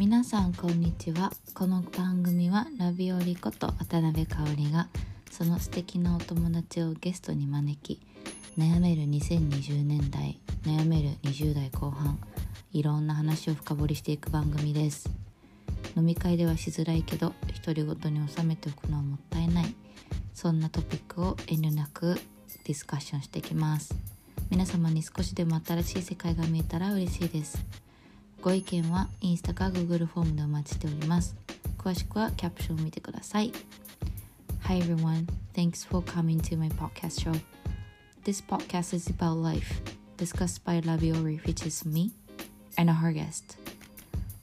皆さんこんにちは。この番組はラビオリこと渡辺香織がその素敵なお友達をゲストに招き悩める2020年代悩める20代後半いろんな話を深掘りしていく番組です。飲み会ではしづらいけど独り言に収めておくのはもったいないそんなトピックを遠慮なくディスカッションしてきます。皆様に少しでも新しい世界が見えたら嬉しいです。ご意見はインスタか Google フォームでお待ちしております詳しくはキャプションを見てください Hi everyone, thanks for coming to my podcast show This podcast is about life discussed by Labiori which is me and our guest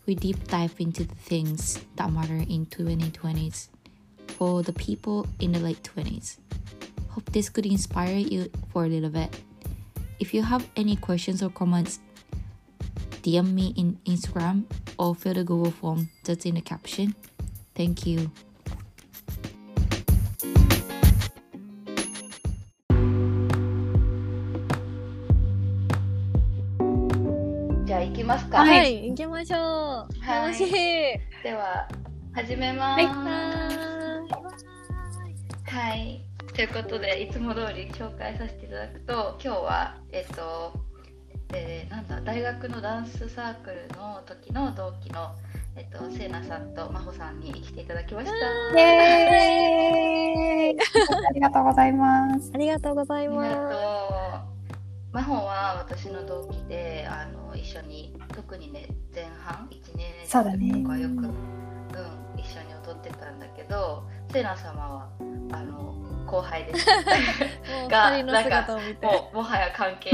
we deep dive into the things that matter in 2020s for the people in the late 20s. Hope this could inspire you for a little bit. If you have any questions or comments, DM me in Instagram or fill the Google form that's in the caption. Thank you. じゃあ行きますか。はい、行きましょう。はい楽しい。では始めます。はい。はい。ということで、いつも通り紹介させていただくと、今日は、えっと、えーなんだ、大学のダンスサークルの時の同期の、えっと、せいなさんとまほさんに来ていただきました。イエーイありがとうございます。ありがとうございありがとうま。まほは私の同期で、あの一緒に、特にね、前半、1年そうだねとかよく、うん、一緒に踊ってたんだけど、せいな様は、あの、後輩でが二人の姿を見て。もうもはや関係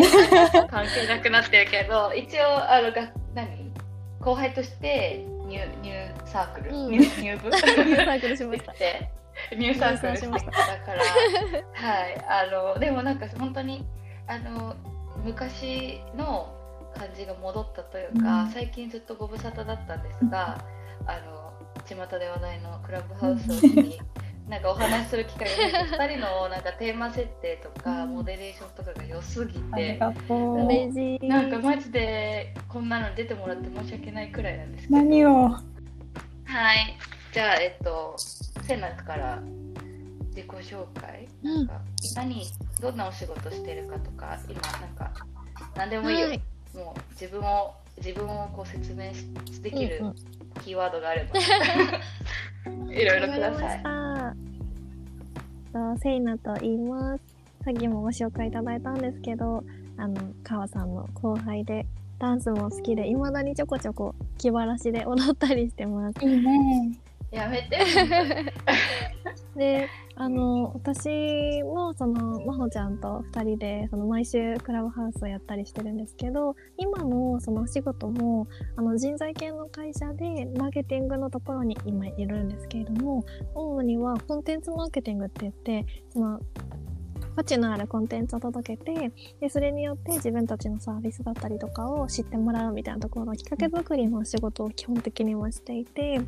関係なくなってるけど一応あのが何？後輩としてニュニューサークル、うん。ニュー入部 ニューサークルしました。でニューサークルして入部しまだからはい。あのでもなんか本当にあの昔の感じが戻ったというか、うん。最近ずっとご無沙汰だったんですが、あの巷で話題のクラブハウスをしになんかお話しする機会が増えて2人のなんかテーマ設定とかモデレーションとかが良すぎてありがとう。嬉しい。なんかマジでこんなの出てもらって申し訳ないくらいなんですけど。何を？はい。じゃあえっとセナから自己紹介。うん。なんか何どんなお仕事してるかとか今なんか何でもいいよ、はい。もう自分を自分をこう説明しできるうんうんキーワードがあれば、いろいろください。とセイナと言います。さっきもご紹介いただいたんですけど、あの、川さんの後輩で、ダンスも好きで、未だにちょこちょこ気晴らしで踊ったりしてます。いいね。やめて で、あの、私も、その、まほちゃんと二人で、その、毎週クラブハウスをやったりしてるんですけど、今の、その、お仕事も、あの、人材系の会社で、マーケティングのところに今いるんですけれども、主には、コンテンツマーケティングって言って、その、価値のあるコンテンツを届けて、で、それによって自分たちのサービスだったりとかを知ってもらうみたいなところのきっかけ作りの仕事を基本的にはしていて、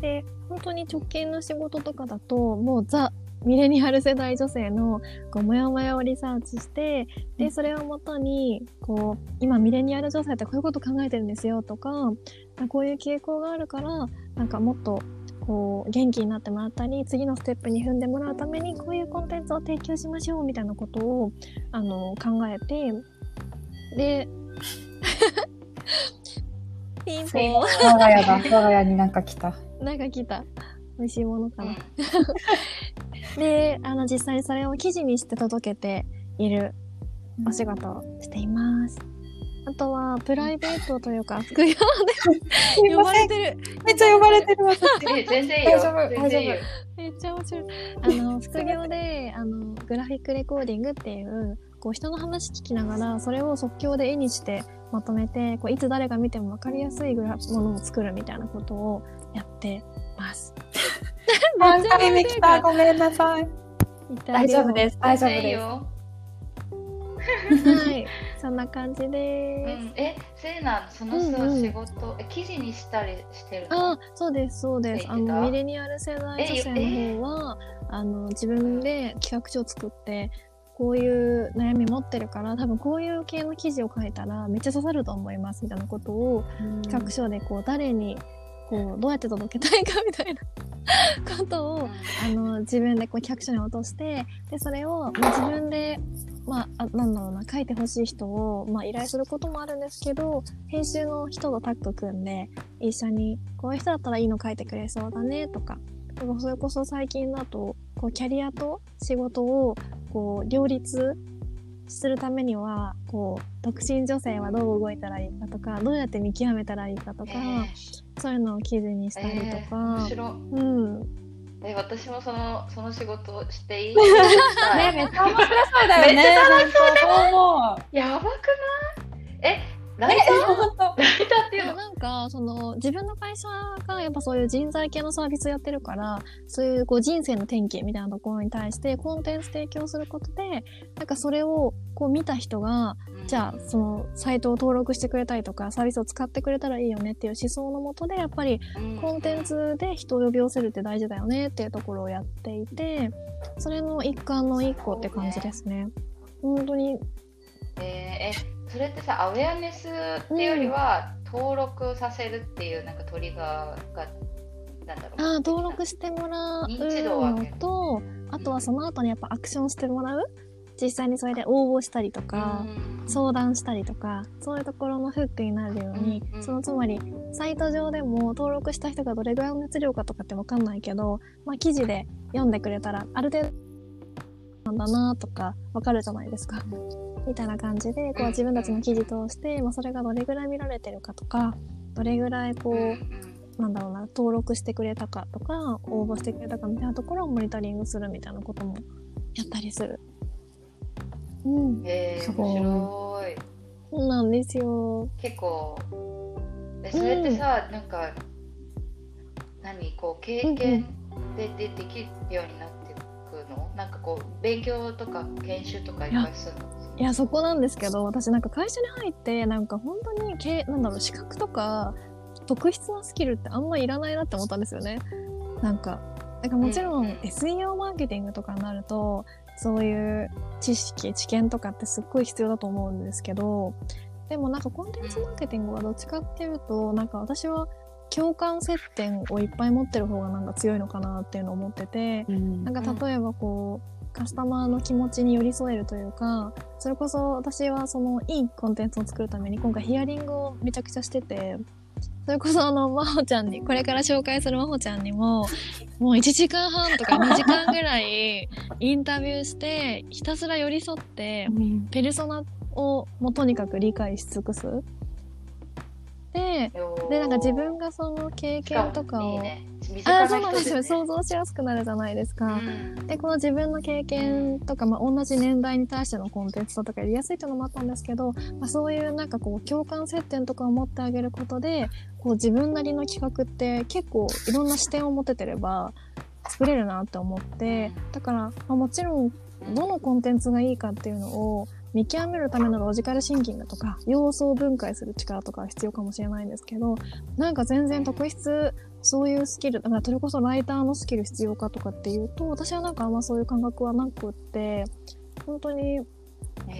で、本当に直近の仕事とかだと、もうザ・ミレニアル世代女性のこうモヤモヤをリサーチして、で、それをもとに、こう、今ミレニアル女性ってこういうこと考えてるんですよとか、こういう傾向があるから、なんかもっと、こう、元気になってもらったり、次のステップに踏んでもらうために、こういうコンテンツを提供しましょうみたいなことを、あの、考えて、で、ピンポン。我が家だ。我が家になんか来た。なんか来た。美味しいものかな。うん で、あの、実際にそれを記事にして届けているお仕事をしています。あとは、プライベートというか、副業です呼。ばれてる。めっちゃ呼ばれてる私。え全然いいよ大丈夫？全然いいよめっちゃ面白い。あの、副業で、あの、グラフィックレコーディングっていう、こう、人の話聞きながら、それを即興で絵にしてまとめて、こう、いつ誰が見てもわかりやすいグラものを作るみたいなことをやって。何回目来た？ごめんなさい。大大丈夫です。大丈夫です。はい。そんな感じうです。ん、え、せいな、そのさ、うんうん仕事、え、記事にしたりしてるの？あ、そうです、そうです。あの、ミレニアル世代女性の方は、あの、自分で企画書を作って、こういう悩み持ってるから、多分こういう系の記事を書いたらめっちゃ刺さると思いますみたいなことを企画書でこう誰にこうどうやって届けたいかみたいな ことをあの自分でこう企画書に落としてでそれを、まあ、自分で、まあ、あなんだろうな書いてほしい人を、まあ、依頼することもあるんですけど編集の人とタッグ組んで一緒にこういう人だったらいいの書いてくれそうだねとかだからそれこそ最近だとこうキャリアと仕事をこう両立するためにはこう独身女性はどう動いたらいいかとかどうやって見極めたらいいかとか、そういうのを記事にしたりとえーか面、白い。うん、え私もそのその仕事をしていい？ね、めっちゃ面白そうだよね。めっちゃ楽しそうそう思う。やばくない？えライえ、ター？ライターっていうのなんかその自分の会社がやっぱそういう人材系のサービスやってるからそういうこう人生の転機みたいなところに対してコンテンツ提供することでなんかそれをこう見た人がじゃあそのサイトを登録してくれたりとかサービスを使ってくれたらいいよねっていう思想のもとでやっぱりコンテンツで人を呼び寄せるって大事だよねっていうところをやっていてそれの一環の一個って感じですね。本当にえーえそれってさアウェアネスっていうよりは、登録させるっていうなんかトリガーがなんだろう。あー登録してもらう。のる。とあとはその後にやっぱアクションしてもらう。実際にそれで応募したりとか、うん。相談したりとかそういうところのフックになるように、うんうんそのつまりサイト上でも登録した人がどれぐらいの熱量かとかって分かんないけど、まあ、記事で読んでくれたらある程度なんだなとか分かるじゃないですか。みたいな感じでこうんう自分たちの記事通して、まあ、それがどれぐらい見られてるかとかどれぐらいこう、うんうんなんだろうな登録してくれたかとか応募してくれたかみたいなところをモニタリングするみたいなこともやったりする。うん、えー、すごい。面白い。そうなんですよ。結構えそれってさ、なんか何こう経験ででできるようになってくの？なんかこう勉強とか研修とかいっぱいするの？いやそこなんですけど私なんか会社に入ってなんか本当にけなんだろう資格とか特筆なスキルってあんまいらないなって思ったんですよね。なんかなんかもちろうんん SEO マーケティングとかになるとそういう知識知見とかってすっごい必要だと思うんですけどでもなんかコンテンツマーケティングはどっちかっていうとなんか私は共感接点をいっぱい持ってる方がなんか強いのかなっていうのを思ってて、なんか例えばこう、カスタマーの気持ちに寄り添えるというか、それこそ私はそのいいコンテンツを作るために今回ヒアリングをめちゃくちゃしてて、それこそあの、まほちゃんに、これから紹介するまほちゃんにも、もう1時間半とか2時間ぐらいインタビューして、ひたすら寄り添って、ペルソナをもうとにかく理解し尽くす。で、で、なんか自分がその経験とかを、あそうなん想像しやすくなるじゃないですか。うん。で、この自分の経験とか、まあ、同じ年代に対してのコンテンツだとかやりやすいっていうのもあったんですけど、まあ、そういうなんかこう、共感接点とかを持ってあげることで、こう自分なりの企画って結構いろんな視点を持ててれば作れるなって思って、だから、まあ、もちろん、どのコンテンツがいいかっていうのを見極めるためのロジカルシンキングとか、要素を分解する力とかは必要かもしれないんですけど、なんか全然特筆そういうスキル、だからそれこそライターのスキル必要かとかっていうと、私はなんかあんまそういう感覚はなくって、本当に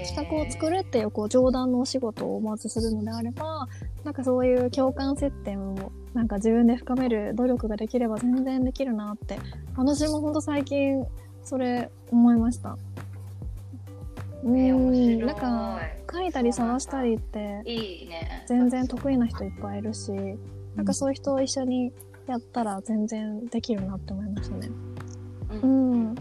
企画を作るっていうこう上段のお仕事をまずするのであれば、なんかそういう共感接点をなんか自分で深める努力ができれば全然できるなって、私も本当最近それ思いました。うえー面白い。ん、なんか書いたり探したりっていいね。全然得意な人いっぱいいるし、なんかそういう人を一緒にやったら全然できるなって思いましたね。ううん。ん。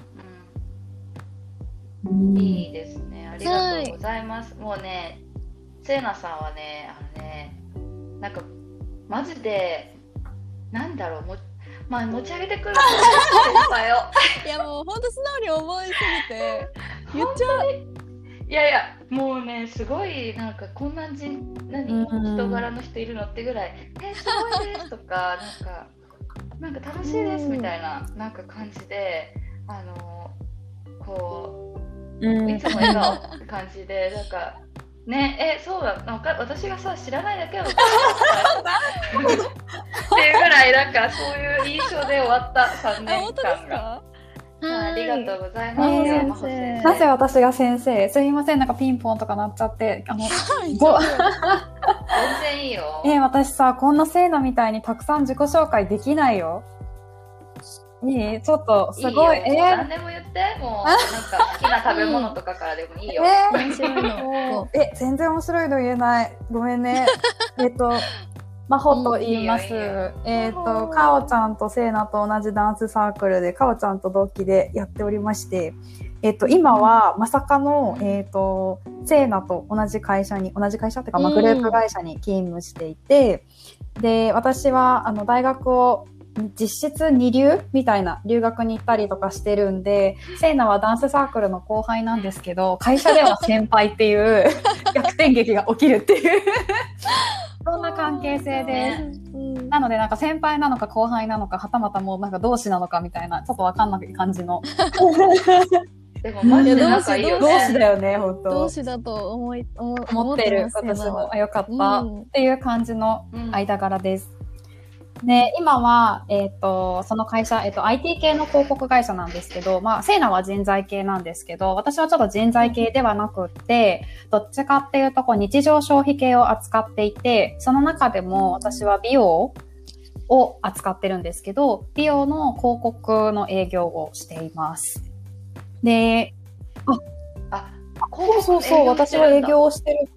うん。いいですね。ありがとうございます、もうねせいなさんはねあのねなんかマジでなんだろうもまあ持ち上げてくる先輩をいやもうほんと素直に思いすぎて、言っ本当に？いやいやもうねすごいなんかこんな人何、うん。人柄の人いるのってぐらい「えすごいです」とか なんか「なんか楽しいです」みたいななんか感じであのこううん。いつも笑顔って感じで なんかねえそうだなんか私がさ知らないだけなのかなっていうぐらいなんかそういう印象で終わった3あ、年間が。かありがとうございはます。なぜ私が先生すいませんなんかピンポンとかなっちゃってあのご 全然いいよ。えー私さ、こんなせいなみたいにたくさん自己紹介できないよ。いい？ちょっと、すごい。え？ー何でも言って。もう、なんか好きな食べ物とかからでもいいよ。え？ー面白いの。え、全然面白いの言えない。ごめんね。えっと、まほと言います。いいえっと、かおちゃんとせいなと同じダンスサークルで、かおちゃんと同期でやっておりまして、えっと、今はまさかの、えっと、せいなと同じ会社に、同じ会社っていうか、まあ、うん。グループ会社に勤務していて、で、私は、あの、大学を実質二流みたいな留学に行ったりとかしてるんで、セイナはダンスサークルの後輩なんですけど、会社では先輩っていう 逆転劇が起きるっていう、関係性です。うんなので、なんか先輩なのか後輩なのか、はたまたもうなんか同志なのかみたいな、ちょっとわかんない感じの。でもマジで仲いいよ同志ね。だよね、本当同志だと思い思思ってる、私も。あよかった、うんっていう感じのうん間柄です。で、今は、えっ、と、その会社、えっ、と、IT 系の広告会社なんですけど、まあ、セイナは人材系なんですけど、私はちょっと人材系ではなくって、どっちかっていうと、こう、日常消費系を扱っていて、その中でも私は美容を扱ってるんですけど、美容の広告の営業をしています。で、あ、そうそうそう、私は営業をしてる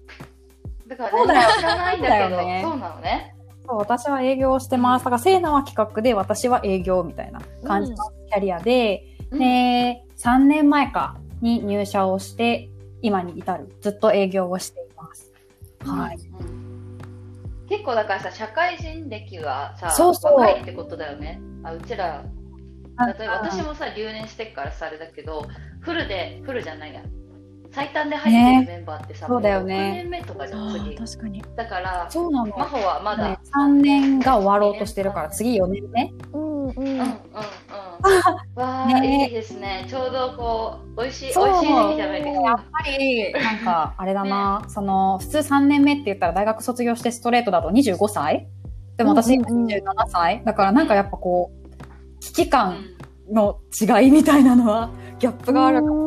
だからそうだよ知らないんだけど、ねそうなのね。そう、私は営業をしてます。だから、セイナは企画で、私は営業みたいな感じのキャリアで、うんで、3年前かに入社をして、今に至る。ずっと営業をしています。はい。うん結構だからさ、社会人歴はさ、そうそう若いってことだよね。あうちら、例えばあ私もさ、留年してっからさ、あれだけど、フルで、フルじゃないや。最短で入ってるメンバーってさ、そうだよもね6年目とかじゃん、あ次ー。確かに。だから、そうなの。真帆はまだ、ね、3年が終わろうとしてるから、次4年目うんうん。うんうんうん。わあ、ねいいですね。ちょうどこう、美味しい、美味しい時期じゃないですやっか。ぱり、なんか、あれだな、その、普通3年目って言ったら大学卒業してストレートだと25歳？でも私今うんうんうん27歳、だからなんかやっぱこう、危機う感んの違いみたいなのは、ギャップがあるかもうん今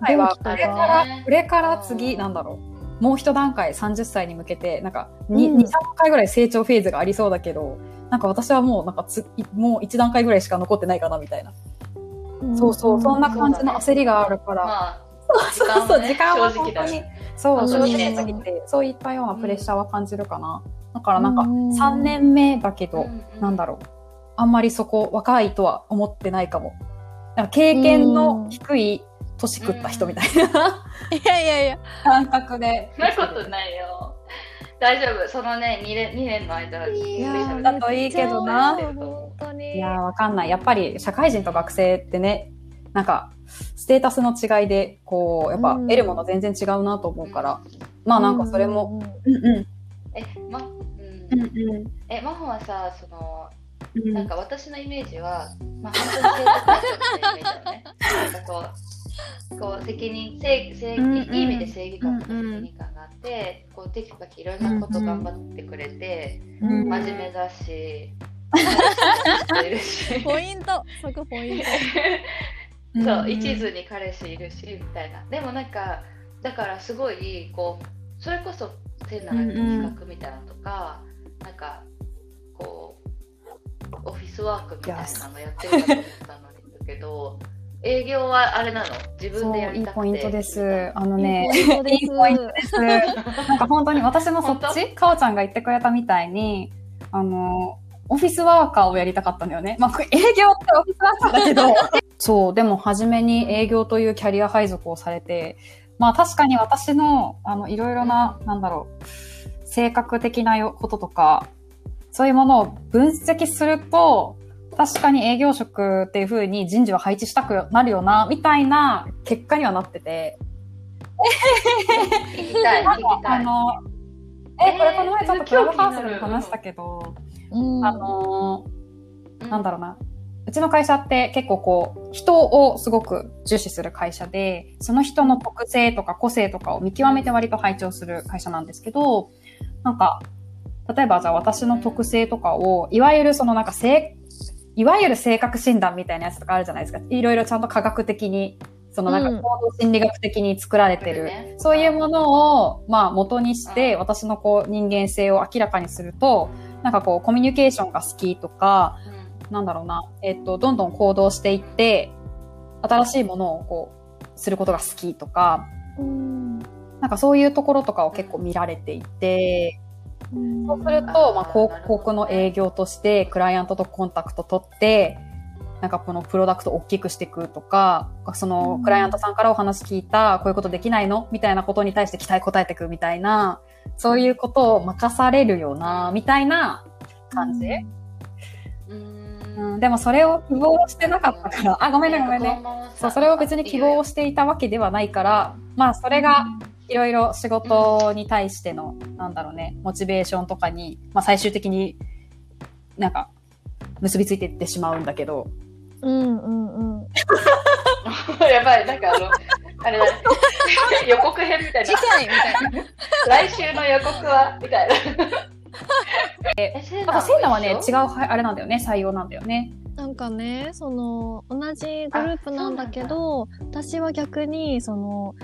回はこれか、からこれから次、なんだろう。もう一段階30歳に向けて、なんか2、うん2 3回ぐらい成長フェーズがありそうだけど、なんか私はもうなんかつ、いもう1段階ぐらいしか残ってないかなみたいな。そうそう、そんな感じの焦りがあるから。まあ、そうそう、時間は本当に。そう、うん正直すぎて、そういったようなプレッシャーは感じるかな。だからなんか、うん3年目だけど、うんうんなんだろう。あんまりそこ、若いとは思ってないかも。か経験の低い年食った人みたいないやいやいや。感覚で。そんなことないよ。大丈夫。そのね、2年 ,2 年の間、いやだといいけどな本当に。いやー、わかんない。やっぱり社会人と学生ってね、なんか、ステータスの違いで、こう、やっぱうん得るもの全然違うなと思うから、まあなんかそれも、うんうん。え、ま、うん。うんうんえ、真帆はさ、その、うんなんか私のイメージは、まあ、本当に生徒会長っていうイメージだよね。なんかこう、こう責任、正正いい意味で正義感と責うんうん任感があって、こうテキパキいろんなこと頑張ってくれて、うん真面目 だし。ポイント。そこポイント。そう、ん一途に彼氏いるしみたいなでもなんかだからすごいこうそれこそセンナがやった企画みたいなのとか、なんかこうオフィスワークみたいなのやってるかと思ったのだけど営業はあれなの？自分でやりたくていいポイントです。あのね、いいポイントです。なんか本当に私のそっ本ち、かおちゃんが言ってくれたみたいに、あの、オフィスワーカーをやりたかったんだよね。まあ、営業ってオフィスワーカーだけど。そう、でも初めに営業というキャリア配属をされて、まあ確かに私の、あの、いろいろな、なんだろう、性格的なよこととか、そういうものを分析すると、確かに営業職っていう風に人事は配置したくなるよな、みたいな結果にはなってて。聞きたい聞きたいあの、え、これこの前ちょっとクラブハウスでも話したけど、うんあのうんなんだろうな。うちの会社って結構こう、人をすごく重視する会社で、その人の特性とか個性とかを見極めて割と配置をする会社なんですけど、なんか、例えばじゃあ私の特性とかを、いわゆるそのなんか性、いわゆる性格診断みたいなやつとかあるじゃないですか。いろいろちゃんと科学的に、そのなんかうん。行動心理学的に作られてる、ね。そういうものを、まあ元にして、うん。私のこう人間性を明らかにすると、なんかこうコミュニケーションが好きとか、なんだろうな、えっと、どんどん行動していって、新しいものをこう、することが好きとか、うん。なんかそういうところとかを結構見られていて、うんそうすると、まあ、広告の営業として、クライアントとコンタクト取って、なんかこのプロダクトを大きくしていくとか、そのうん。クライアントさんからお話聞いた、こういうことできないの？みたいなことに対して期待答えていくみたいな、そういうことを任されるよな、みたいな感じ。うん。うん、でもそれを希望してなかったから、あ、ごめんねごめんね。そう、それを別に希望していたわけではないから、まあそれがいろいろ仕事に対しての、なんだろうね、モチベーションとかに、まあ最終的になんか結びついていってしまうんだけど、うんうんうん。やばい、なんかあの、あれだね、予告編みたい次な。回みたいな。来週の予告は、みたいな。え、セイナはね、違うはあれなんだよね、採用なんだよね。なんかね、その、同じグループなんだけど、私は逆に、その、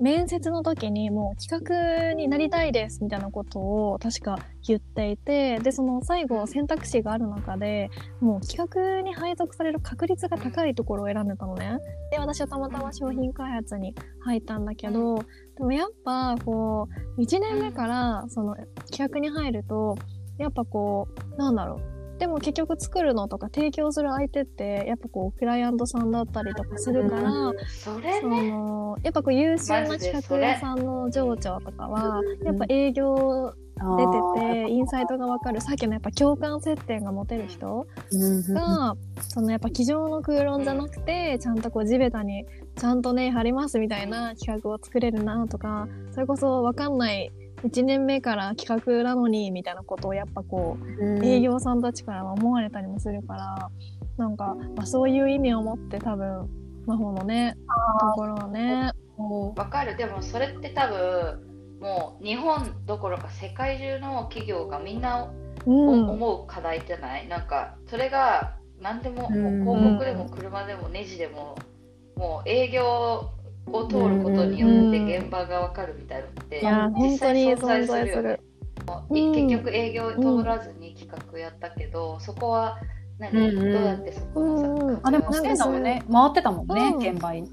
面接の時にもう企画になりたいですみたいなことを確か言っていて、で、その最後選択肢がある中で、もう企画に配属される確率が高いところを選んでたのね。で、私はたまたま商品開発に入ったんだけど、でもやっぱこう、1年目からその企画に入ると、やっぱこう、なんだろう。でも結局作るのとか提供する相手って、やっぱこう、クライアントさんだったりとかするから、そそれね。の、やっぱこう優秀な企画屋さんの上長とかは、やっぱ営業出てて、インサイトがわかる、さっきのやっぱ共感接点が持てる人うんが、そのやっぱ机上の空論じゃなくて、ちゃんとこう地べたに、ちゃんとね、貼りますみたいな企画を作れるなとか、それこそわかんない、1年目から企画なのに、みたいなことをやっぱこう、営業さんたちからは思われたりもするから、なんか、まあ、そういう意味を持って多分、魔法のね、ところはね、わかる。でもそれって多分、もう日本どころか世界中の企業がみんなうん。思う課題じゃない、なんかそれが何でも,、広告でも車でもネジでももう営業を通ることによって現場がわかるみたいなのって、いや、本当に存在する。うん。結局営業通らずに企画やったけど、そこは何、うんうん。どうやってそこのさ、あ、でも、なんかセイナもね、回ってたもんね、うん。現場に。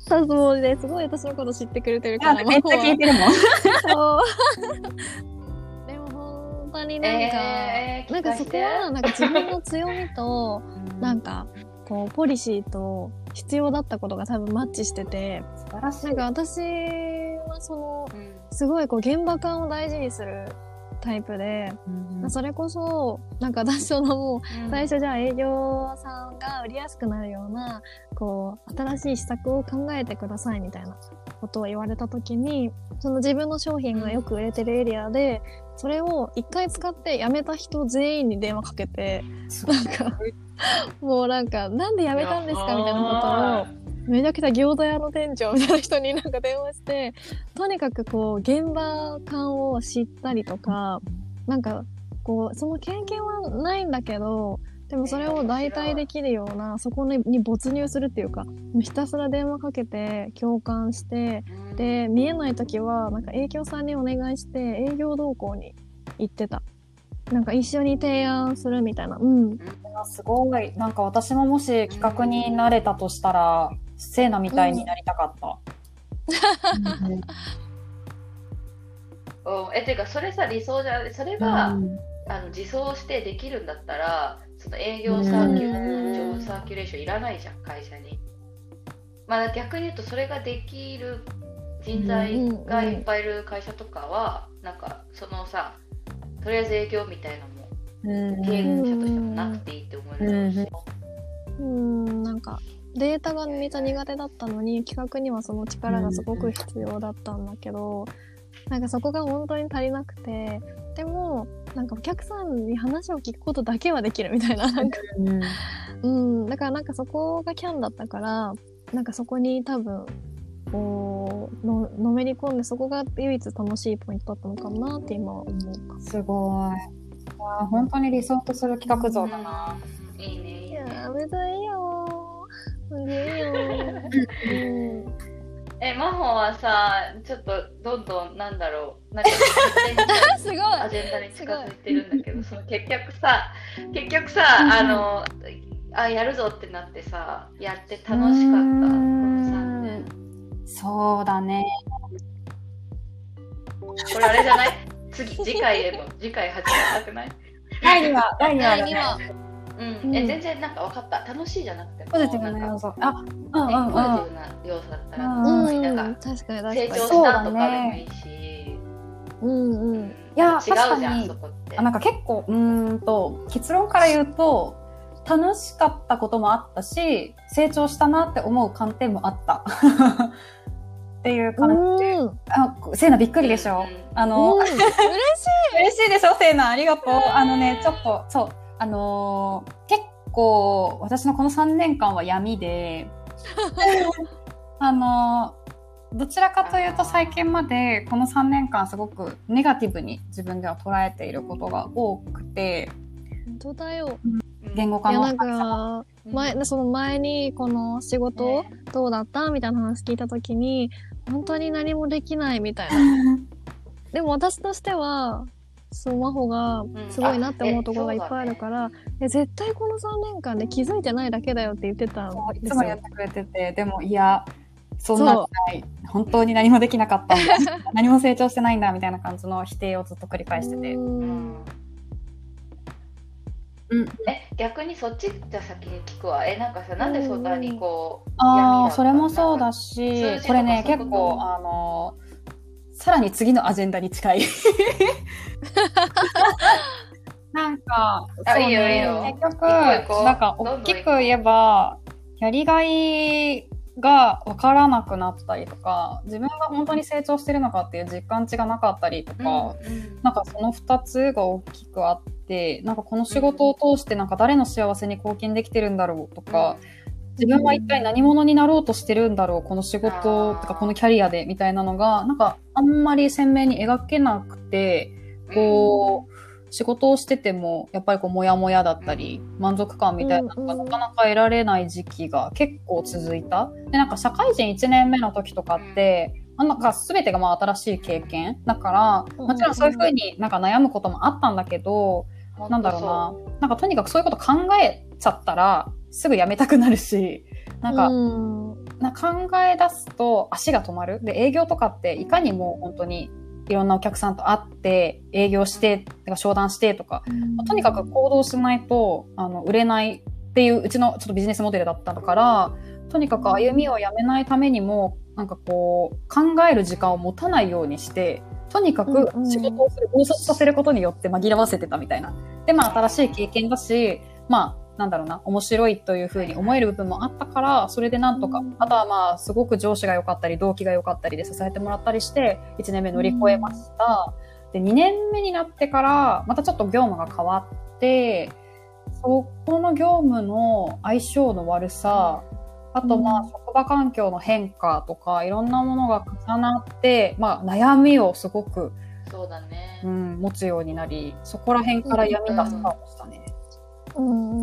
さそうですごい私のこと知ってくれてるから。あめっちゃ聞いてるもん。でも本当になんか、えーなんかそこはなんか自分の強みと、なんかこうポリシーと必要だったことが多分マッチしてて、素晴らしい。なんか私はそのうんすごいこう現場感を大事にするタイプで、うんそれこそなんか私そのもう最初じゃあ営業さんが売りやすくなるような、こう、新しい施策を考えてくださいみたいなことを言われた時に、その自分の商品がよく売れてるエリアで、それを一回使って辞めた人全員に電話かけて、なんか、もうなんか、なんで辞めたんですかみたいなことを、めちゃくちゃ餃子屋の店長みたいな人になんか電話して、とにかくこう、現場感を知ったりとか、なんか、こう、その経験はないんだけど、でもそれを代替できるような、そこにに没入するっていうか、もうひたすら電話かけて、共感して、うんで、見えない時は、なんか営業さんにお願いして、営業同行に行ってた。なんか一緒に提案するみたいな。うん。あすごい。なんか私ももし企画になれたとしたら、セーナみたいになりたかった。うんうんえてかそれさ理想じゃないそれが、あの自走してできるんだったらその営業サーキュうん。情報サーキュレーションいらないじゃん会社に。まあ逆に言うとそれができる人材がいっぱいいる会社とかはなんかそのさとりあえず営業みたいなのもうん。経営者としてもなくていいって思えるしうん、なんか、データがめっちゃ苦手だったのに、企画にはその力がすごく必要だったんだけど、なんかそこが本当に足りなくて、でも、なんかお客さんに話を聞くことだけはできるみたいな、なんか、うん、だからなんかそこがキャンだったから、なんかそこに多分、こう、の、のめり込んで、そこが唯一楽しいポイントだったのかなって今は思うか。すごい。あー本当に理想とする企画像だな。いいねいいねいやー、めちゃいいよすげえよー。え、真帆はさ、ちょっとどんどんなんだろう、なんか うん、すごい。アジェンダに近づいてるんだけど、その結局さ、結局さ、うんあの、あ、やるぞってなってさ、やって楽しかった、この3年。そうだね。これあれじゃない？次、次回への、次回始めたくない？第2話、第2話だね。第二話。うん、うんえ全然なんか分かった楽しいじゃなくてもポジティブな要素。あ、うんうんね、うん。ポジティブな要素だったら、うんうん、なんか。成長したとかでもねいいし、うんうん。いや違うじゃ確かにんそこってあなんか結構、うーんと、結論から言うと、楽しかったこともあったし、成長したなって思う観点もあった。っていう感じ。うん。あ、せいなびっくりでしょ、うんあの、うん、嬉しい。嬉しいでしょせいな、ありがとう。あのね、ちょっと、そう、あのー結構、私のこの3年間は闇で、あのーどちらかというと最近までこの3年間すごくネガティブに自分では捉えていることが多くて、本当だよ。言語化のなんか前その前にこの仕事ね。どうだったみたいな話聞いた時に本当に何もできないみたいな。でも私としてはそう真帆がすごいなって思うところがいっぱいあるから、え絶対この3年間で気づいてないだけだよって言ってたんそういですよつもやっ。てくれてて、でもいや、そんなない。本当に何もできなかったんだ。何も成長してないんだ、みたいな感じの否定をずっと繰り返してて。ううんんうん。え逆にそっちじゃ先に聞くわえなんかさなんでそんなにこう、ああ、闇だったそれもそうだなんかしこれね、結構、あの、さらに次のアジェンダに近い。なんか、あそういいよいいよ。ね、結局、なんか、大きく言えば、やりがいが分からなくなったりとか、自分が本当に成長してるのかっていう実感値がなかったりとか、うんなんかその2つが大きくあって、なんかこの仕事を通してなんか誰の幸せに貢献できてるんだろうとか、自分は一体何者になろうとしてるんだろうこの仕事とかこのキャリアでみたいなのが、なんかあんまり鮮明に描けなくて、こう、仕事をしてても、やっぱりこう、もやもやだったり、満足感みたいなのがなんかなか得られない時期が結構続いた。で、なんか社会人1年目の時とかって、まあなんか全てがまあ新しい経験だから、うんもちろんそういうふうになんか悩むこともあったんだけど、うんなんだろうな。なんかとにかくそういうこと考えちゃったら、すぐやめたくなるし、なんか、うんな考え出すと足が止まる。で、営業とかっていかにも本当にいろんなお客さんと会って、営業して、てか商談してとか、まあとにかく行動しないと、あの、売れないっていううちのちょっとビジネスモデルだったから、とにかく歩みをやめないためにも、なんかこう、考える時間を持たないようにして、とにかくうんうん仕事をする、暴殺させることによって紛らわせてたみたいな。で、まあ新しい経験だし、まあ、なんだろうな、面白いというふうに思える部分もあったから、それでなんとか、うんあとはまあ、すごく上司が良かったり、動機が良かったりで支えてもらったりして、1年目乗り越えました。で、2年目になってから、またちょっと業務が変わって、そこの業務の相性の悪さ、あとまあ、うん職場環境の変化とか、いろんなものが重なって、まあ、悩みをすごく、そうだねう。ん、持つようになり、そこら辺から闇がスタートしたね。うん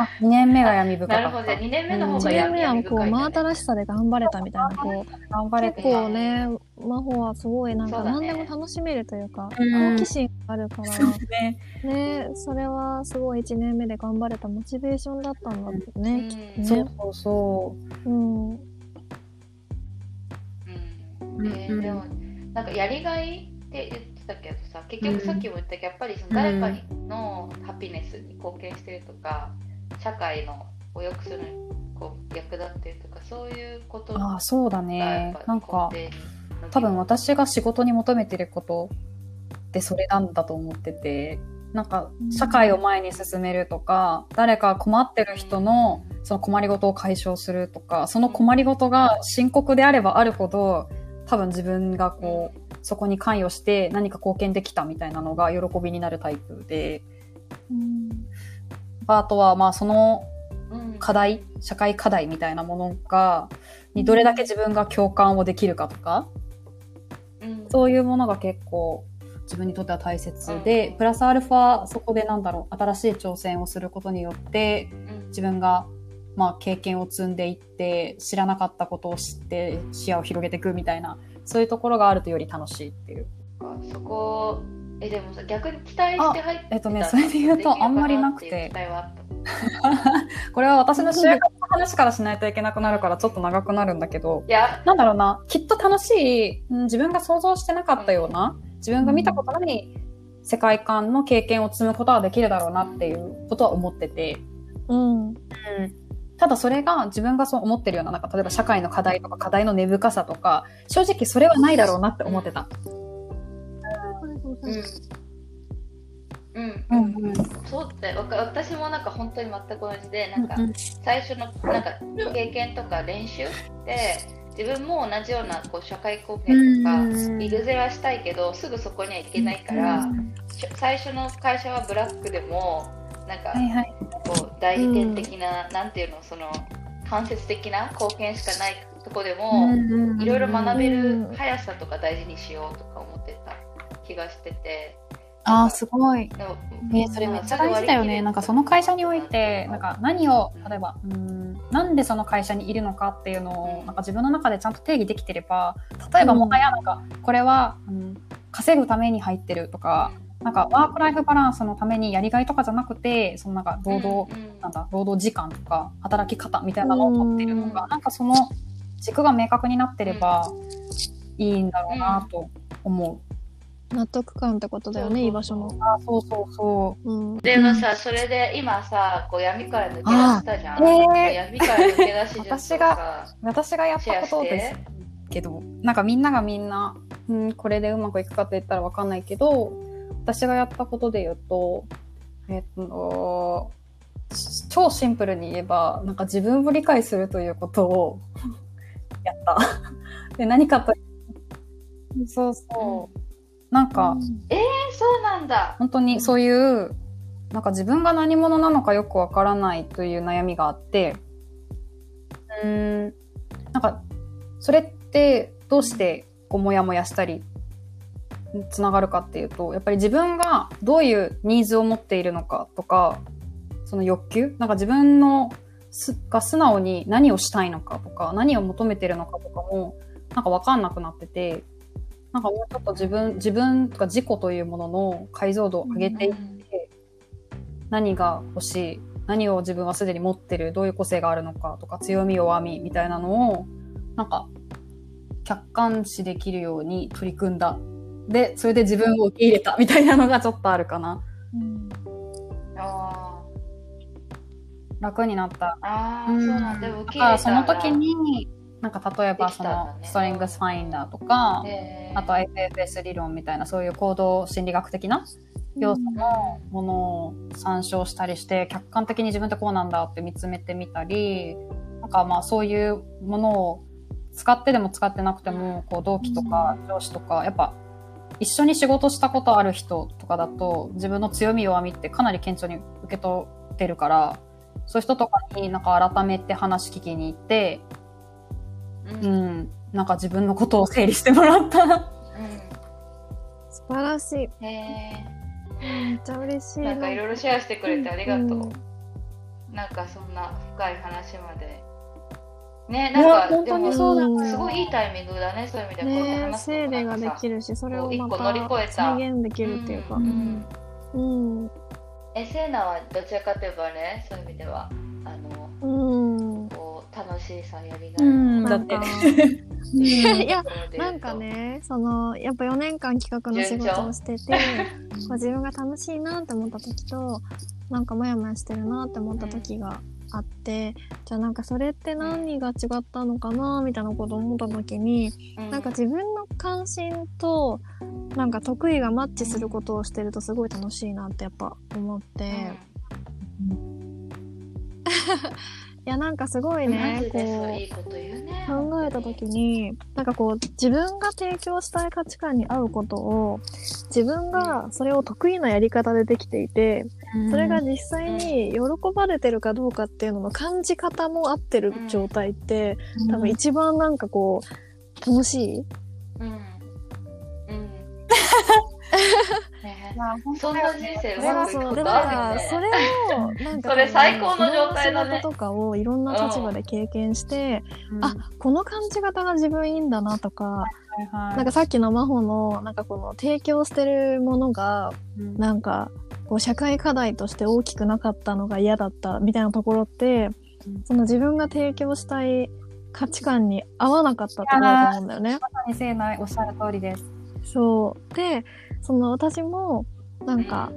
あ、2年目が闇深かった。なるほど。じゃあ2年目の方1が年目は闇闇こう真。新しさで頑張れたみたいな。こう頑張れて。結構ね真帆はすごいなんか何でも楽しめるというかうん。好奇心があるから。そうね。ねそれはすごい1年目で頑張れたモチベーションだったんだってうねん。きっとね。そうそうそう。うん。うん。うんえーでもなんかやりがいって言ってたけどさ結局さっきも言ったけどやっぱりその誰かにのハピネスに貢献してるとか社会のを良くするのにこう役立ってるとかそういうことがああ、そうだやねなんか、多分私が仕事に求めてることってそれなんだと思ってて、なんか社会を前に進めるとか、誰か困ってる人のその困りごとを解消するとか、その困りごとが深刻であればあるほど、多分自分がこう、そこに関与して何か貢献できたみたいなのが喜びになるタイプで、うん。あとはまあそのうん。課題、社会課題みたいなものが、にどれだけ自分が共感をできるかとか、うん。そういうものが結構自分にとっては大切で、プラスアルファそこでなんだろう新しい挑戦をすることによってうん。自分がまあ経験を積んでいって知らなかったことを知って視野を広げていくみたいなそういうところがあるとより楽しいっていう。そこえでもさ逆に期待して入ってたえっとねそれで言うとあんまりなくて。これは私の就活の話からしないといけなくなるからちょっと長くなるんだけどいや。なんだろうな、きっと楽しい、うん自分が想像してなかったような、自分が見たことない世界観の経験を積むことができるだろうなっていうことは思ってて、うん。ただそれが自分がそう思ってるような、なんか例えば社会の課題とか課題の根深さとか、正直それはないだろうなって思ってた。うん。うん。うん。うんそうってわか私もなんか本当に全く同じでなんかうん。最初のなんか経験とか練習で自分も同じようなこう社会貢献とかうん。いずれはしたいけどすぐそこには行けないからし最初の会社はブラックでもなんかはいはい。こう代理店的な、なんていうのその間接的な貢献しかないとこでも、いろいろ学べる速さとか大事にしようとか思ってた気がしてて。ああ、すごい。でもね、それめっちゃ大事だよね。なんかその会社において、なんか何を、例えば、うん、なんでその会社にいるのかっていうのを、なんか自分の中でちゃんと定義できてれば、例えばもはやなんか、これは、うん、稼ぐために入ってるとか、なんかワークライフバランスのためにやりがいとかじゃなくて、そのなんか労働、うんなんだ、労働時間とか働き方みたいなのを取ってるのが、うんなんかその軸が明確になってればいいんだろうなと思う。納得感ってことだよね、そうそうそう居場所の。あそうそうそう。うん。でもさ、それで今さ、こう闇から抜け出したじゃん。あえー闇から抜け出し私が私がやったことですけど、なんかみんながみんな、うん、これでうまくいくかって言ったらわかんないけど、私がやったことで言うと、えっと、超シンプルに言えば、なんか自分を理解するということを やった。で、何かというそうそう。なんか、えそうなんだ。本当にそういう、なんか自分が何者なのかよくわからないという悩みがあって、うーん、なんか、それってどうしてこうモヤモヤしたり、つながるかっていうと、やっぱり自分がどういうニーズを持っているのかとか、その欲求なんか自分のすが素直に何をしたいのかとか、何を求めてるのかとかも、なんかわかんなくなってて、なんかもうちょっと自分、自分とか自己というものの解像度を上げていって、何が欲しい、何を自分はすでに持ってる、どういう個性があるのかとか、強み弱みみたいなのを、なんか、客観視できるように取り組んだ。で、それで自分を受け入れたみたいなのがちょっとあるかな。うん。あ楽になった。ーあー、うん。そうなんだ。でも受け入れその時、に、なんか例えばその、ストリングスファインダーとか、えー。あと FFS 理論みたいなそういう行動心理学的な要素のものを参照したりして、客観的に自分ってこうなんだって見つめてみたり、なんかまあそういうものを使ってでも使ってなくても、こう同期とか上司とか、やっぱ一緒に仕事したことある人とかだと、自分の強み弱みってかなり顕著に受け取ってるから、そういう人とかになんか改めて話聞きに行って、うんううんん、なんか自分のことを整理してもらった。素晴らしい。へめっちゃ嬉しい。ーなんかいろいろシェアしてくれてありがとう。うんなんかそんな深い話まで。ね、いなんかや本当にでもそうだよんすごいいいタイミングだね、そういう意味ではこうやってね話す整理ができる。るし、それをこう一ま個乗り越えたた再現できるっていうか。ううんん。うん。え、セーナはどちらかといえばね、そういう意味では、あの、うん。こう、楽しさ、やりがい。うんだってうんいやなんか。ね、その、やっぱ4年間企画の仕事をしてて、こう自分が楽しいなって思った時と、なんかモヤモヤしてるなって思った時があって、じゃあなんかそれって何が違ったのかなみたいなことを思った時に、うん。なんか自分の関心と、なんか得意がマッチすることをしてるとすごい楽しいなってやっぱ思って、いやなんかすごいねこいいこと言う考えた時に、なんかこう、自分が提供したい価値観に合うことを、自分がそれを得意なやり方でできていて、それが実際に喜ばれてるかどうかっていうのの感じ方も合ってる状態って、多分一番なんかこう、楽しい？うん。うん。ねまあそんな人生うまくいくそうでこかるよね。それを なんかそれ最高の状態だねとかをいろんな立場で経験して、うんあこの感じ方が自分いいんだなとか、はいはいなんかさっきの真帆のなんかこの提供してるものがうんなんかこう社会課題として大きくなかったのが嫌だったみたいなところって、うんその自分が提供したい価値観に合わなかったと思うんだよね。まさにせいないおっしゃる通りです。そう。で、その私も、なんか、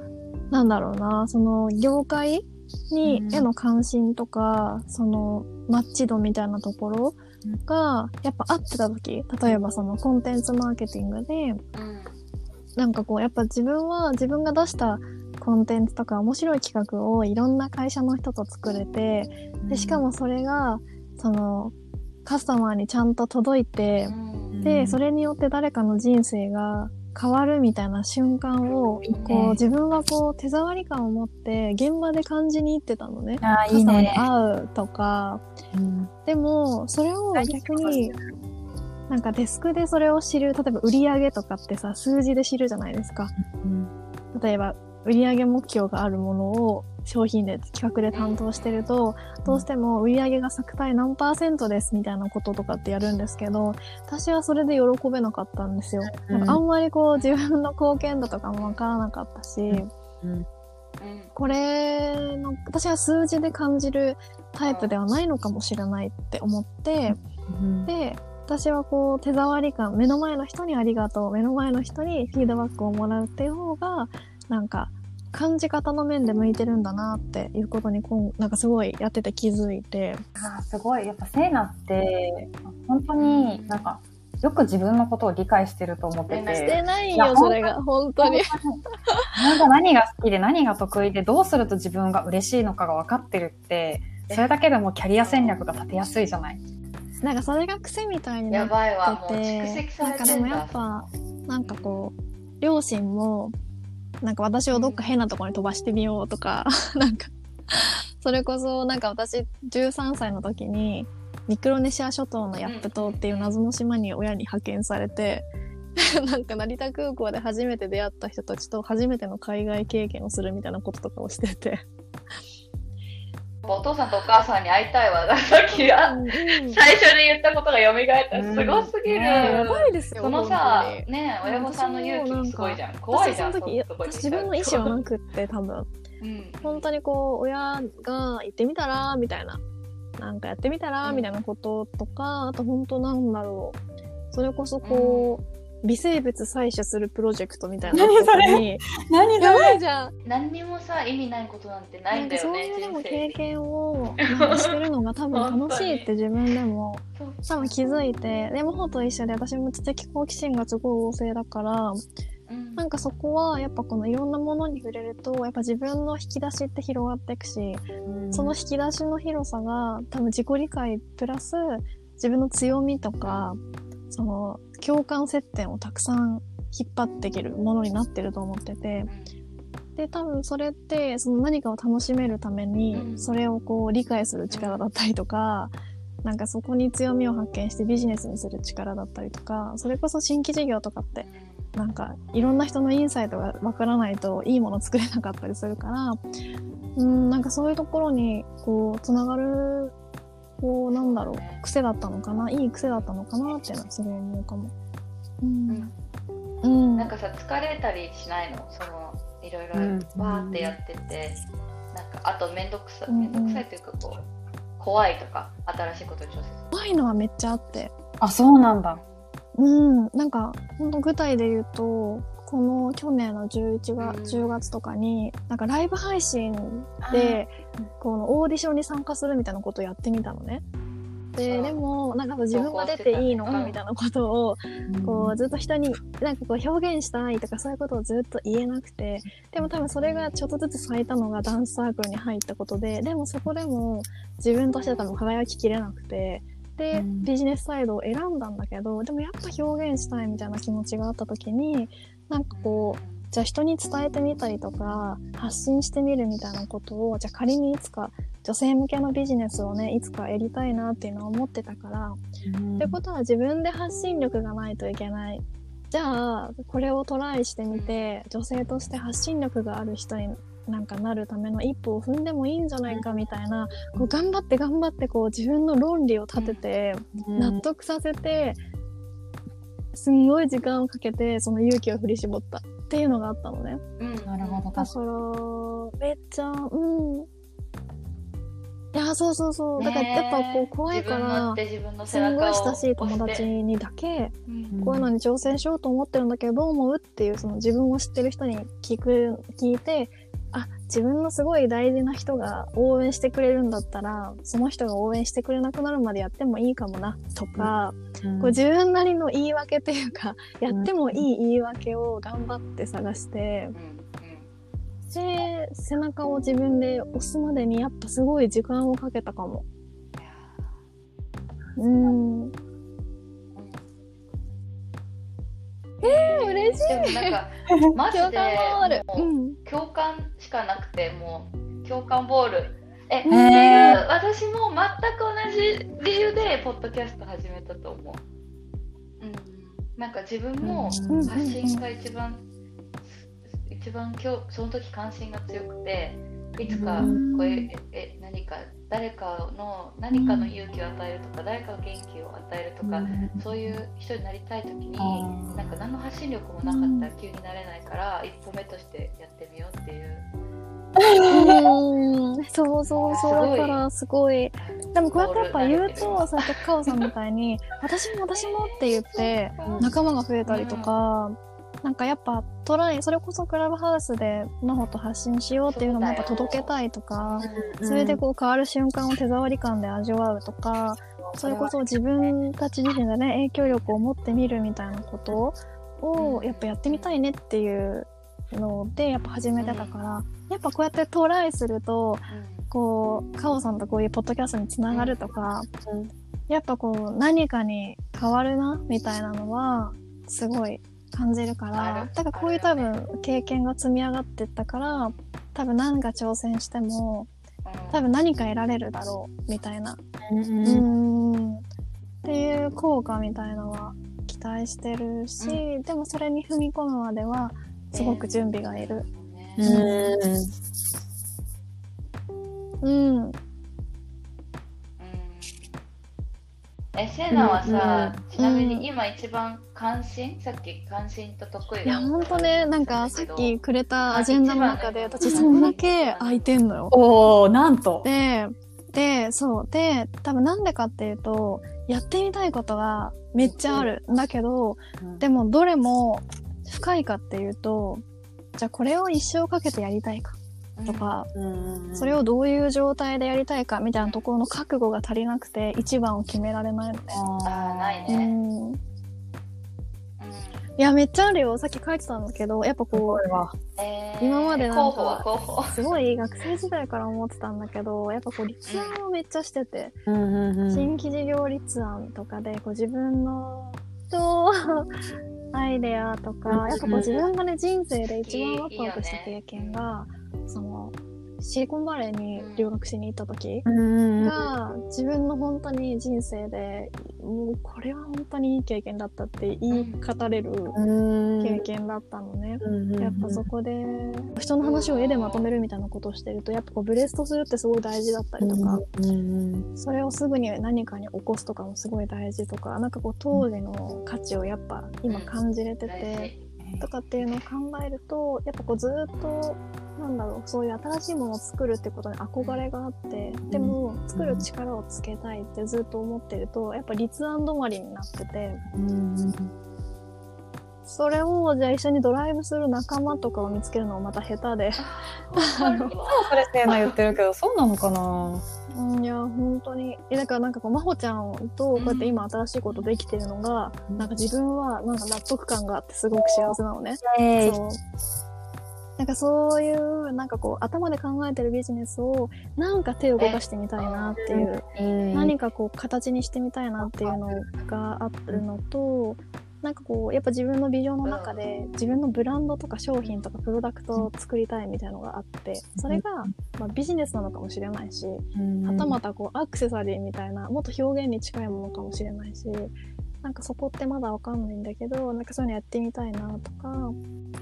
なんだろうな、その業界に、うん。への関心とか、その、マッチ度みたいなところが、やっぱ合ってた時、例えばそのコンテンツマーケティングで、うん。なんかこう、やっぱ自分は自分が出したコンテンツとか面白い企画をいろんな会社の人と作れて、で、しかもそれが、その、カスタマーにちゃんと届いて、うん。で、うんそれによって誰かの人生が変わるみたいな瞬間を、こねう、自分はこう、手触り感を持って、現場で感じに行ってたのね。あーいいカスタマーにね。会うとか。うんでも、それを逆に、なんかデスクでそれを知る、例えば売り上げとかってさ、数字で知るじゃないですか。うん例えば、売上目標があるものを商品で企画で担当してると、どうしても売上が作体何パーセントですみたいなこととかってやるんですけど、私はそれで喜べなかったんですよ。うん。なんかあんまりこう自分の貢献度とかもわからなかったし、うん。うん。これの、私は数字で感じるタイプではないのかもしれないって思って、うん。で、私はこう手触り感、目の前の人にありがとう、目の前の人にフィードバックをもらうっていう方が、なんか感じ方の面で向いてるんだなっていうことにこん、なんかすごいやってて気づいて。あーすごい。やっぱセイナって、本当になんか、よく自分のことを理解してると思ってしてて。ないよ、それが。本当に。なんか何が好きで何が得意でどうすると自分が嬉しいのかが分かってるって、それだけでもキャリア戦略が立てやすいじゃない。なんかそれが癖みたいになやってばいわ、もうて蓄積さなんかでも。やっぱ、なんかこう、両親も、なんか私をどっか変なところに飛ばしてみようとか、なんか、それこそなんか私13歳の時に、ミクロネシア諸島のヤップ島っていう謎の島に親に派遣されて、なんか成田空港で初めて出会った人たちと初めての海外経験をするみたいなこととかをしてて。お父さんとお母さんに会いたいわ。さっき最初に言ったことが蘇った。すごすぎる。うんやばいですよ。そのさね親御さんの勇気もすごいじゃん。怖いじゃん。自分の意思はなくって多分。うん。本当にこう、親が行ってみたら、みたいな。なんかやってみたら、うんみたいなこととか、あと本当なんだろう。それこそこう、微生物採取するプロジェクトみたいな何それ？に。何やばいじゃん。何にもさ、意味ないことなんてないんだよね、そういうでも。経験をしてるのが多分楽しいって自分でもそう多分気づいて、でもほと一緒で私も知的好奇心がすごい旺盛だから、うんなんかそこはやっぱこのいろんなものに触れると、やっぱ自分の引き出しって広がっていくし、その引き出しの広さが多分自己理解プラス自分の強みとか、その共感接点をたくさん引っ張っていけるものになってると思ってて、で、多分それってその何かを楽しめるためうに、ん。それをこう理解する力だったりとか、なんかそこに強みを発見してビジネスにする力だったりとか、それこそ新規事業とかってなんかいろんな人のインサイトがわからないといいもの作れなかったりするから、うん、なんかそういうところにこうつながる、こうなんだろう、癖だったのかな、いい癖だったのかなっていうのはすごい思うかも。ううんん。うん。なんかさ、疲れたりしないの？その、いろいろうんわーってやってて、なんか、あとめんどくさ、うんうんめんどくさいというか、こう、怖いとか、新しいことに挑戦する。怖いのはめっちゃあって。あ、そうなんだ。うん。なんか、ほんと具体で言うと、この去年の11うん。月、10月とかに、なんかライブ配信で、このオーディションに参加するみたいなことをやってみたのね。で、う。んでも、なんか自分が出ていいのかうんみたいなことを、こう、ずっと人に、なんかこう表現したいとかそういうことをずっと言えなくて、でも多分それがちょっとずつ咲いたのがダンスサークルに入ったことで、でもそこでも自分としては多分輝ききれなくて、で、うん。ビジネスサイドを選んだんだけど、でもやっぱ表現したいみたいな気持ちがあった時に、なんかこう、じゃあ人に伝えてみたりとか、発信してみるみたいなことを、じゃあ仮にいつか女性向けのビジネスをね、いつかやりたいなっていうのは思ってたから、ってことは自分で発信力がないといけない。じゃあこれをトライしてみて女性として発信力がある人になんかなるための一歩を踏んでもいいんじゃないかみたいな、こう頑張って頑張ってこう自分の論理を立てて、納得させてすんごい時間をかけてその勇気を振り絞ったっていうのがあったのね。うん。なるほど、だ確かから、めっちゃ、うん。いや、そうそうそう。だから、やっぱこう、怖いから、自分のすんごい親しい友達にだけ、うんこういうのに挑戦しようと思ってるんだけど、どう思うっていう、その自分を知ってる人に聞く、聞いて、あ、自分のすごい大事な人が応援してくれるんだったら、その人が応援してくれなくなるまでやってもいいかもな、とか、に。こう自分なりの言い訳っていうか、やってもいい言い訳を頑張って探して、うんうんで背中を自分で押すまでにやっぱすごい時間をかけたかも。うん。えー嬉しい。でもなんか マジで共感しかなくてもう共感ボール。え、ってへー私も全く同じ理由でポッドキャスト始めたと思う。うん。なんか自分もうん発信が一番、一番今日その時関心が強くていつかうんこれえ何か誰かの何かの勇気を与えるとか誰かの元気を与えるとか、そういう人になりたい時にあーなんか何の発信力もなかったら急になれないから、一歩目としてやってみようっていううん。そうそうすそう。だからすごい。でもこうやってやっぱ言うと、さっきカオさんみたいに、私も私もって言って、うん仲間が増えたりとか、なんかやっぱトライ、それこそクラブハウスで真帆と発信しようっていうのもやっぱ届けたいとか、それでこう変わる瞬間を手触り感で味わうとか、それこそ自分たち自身でね、影響力を持ってみるみたいなことをやっぱやってみたいねっていうのでやっぱ始めてたから、やっぱこうやってトライすると、こう、カオさんとこういうポッドキャストにつながるとか、うん。やっぱこう何かに変わるな、みたいなのは、すごい感じるかあらる、だからこういう多分経験が積み上がってったから、多分何か挑戦しても、うん多分何か得られるだろう、みたいな。うんうーん。っていう効果みたいのは期待してるし、でもそれに踏み込むまでは、すごく準備がいる。うん。うんえセイナはさ、うんちなみに今一番関心？さっき関心と得意いや、ほんとね、なんかさっきくれたあアジェンダの中で、私そこだけ空いてんのよ。おー、なんと。で、で、そう。で、多分なんでかっていうと、やってみたいことがめっちゃある。んだけど、でもどれも深いかっていうと、じゃあこれを一生かけてやりたいかとか、うんそれをどういう状態でやりたいかみたいなところの覚悟が足りなくて一番を決められないのね。あーないね、うん。うんいや、めっちゃあるよ。さっき書いてたんだけど、やっぱここれは。えー今までなんかすごい学生時代から思ってたんだけど、やっぱこう立案をめっちゃしてて、新規事業立案とかでこう自分のと アイデアとか、やっぱこう自分がね人生で一番ワクワクした経験が、そのシリコンバレーに留学しに行った時が、自分の本当に人生で、もうこれは本当にいい経験だったって言い語れるうん。経験だったのね。やっぱそこで人の話を絵でまとめるみたいなことをしてるとやっぱこうブレストするってすごい大事だったりとか、それをすぐに何かに起こすとかもすごい大事とかなんかこう当時の価値をやっぱ今感じれてて、とかっていうのを考えるとやっぱこうずっとなんだろうそういう新しいものを作るってことに憧れがあってでも作る力をつけたいってずっと思ってるとやっぱ立案止まりになっててうんそれをじゃあ一緒にドライブする仲間とかを見つけるのもまた下手で。それせーな言ってるけど、そうなのかなうん、いや、本当に。え、だからなんかこう、まほちゃんと、こうやって今新しいことできてるのが、うんなんか自分はなんか納得感があってすごく幸せなのね。えそう。なんかそういう、なんかこう、頭で考えてるビジネスを、なんか手を動かしてみたいなっていう、うん。何かこう、形にしてみたいなっていうのがあるのと、なんかこう、やっぱ自分のビジョンの中で、自分のブランドとか商品とかプロダクトを作りたいみたいなのがあって、それが、まあ、ビジネスなのかもしれないし、うん。はたまたこうアクセサリーみたいなもっと表現に近いものかもしれないしなんかそこってまだわかんないんだけどなんかそういうのやってみたいなとか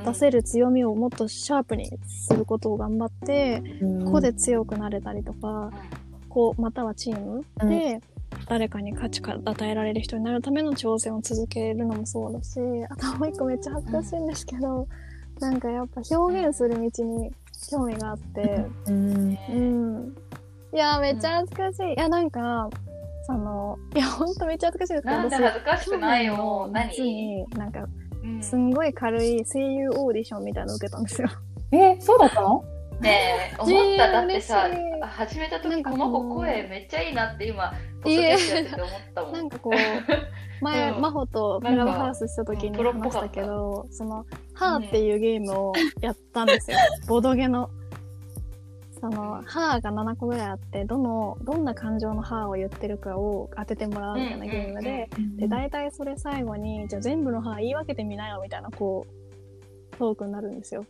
出せる強みをもっとシャープにすることを頑張ってここで強くなれたりとかこうまたはチームで誰かに価値が与えられる人になるための挑戦を続けるのもそうだしあともう一個めっちゃ恥ずかしいんですけど、なんかやっぱ表現する道に興味があって、うん。うん。いや、めっちゃ恥ずかしい。いや、なんか、その、いや、ほんとめっちゃ恥ずかしいですけど、なんで恥ずかしくないよ何？に、なんか、うん。すんごい軽い声優オーディションみたいなの受けたんですよ。え、そうだったの？ねえ思った。だってさ始めた時この子声めっちゃいいなって今ポいえ。ッドキャストやってて思ったもん。なんかこう、前、うん。真帆とクラブハウスした時に話したけど、その、ハーっていうゲームをやったんですよ。ボドゲの。その、ハーが7個ぐらいあって、どの、どんな感情のハーを言ってるかを当ててもらうみたいなゲームで、で、大体それ最後に、じゃあ全部の歯言い分けてみなよみたいな、こう、トークになるんですよ。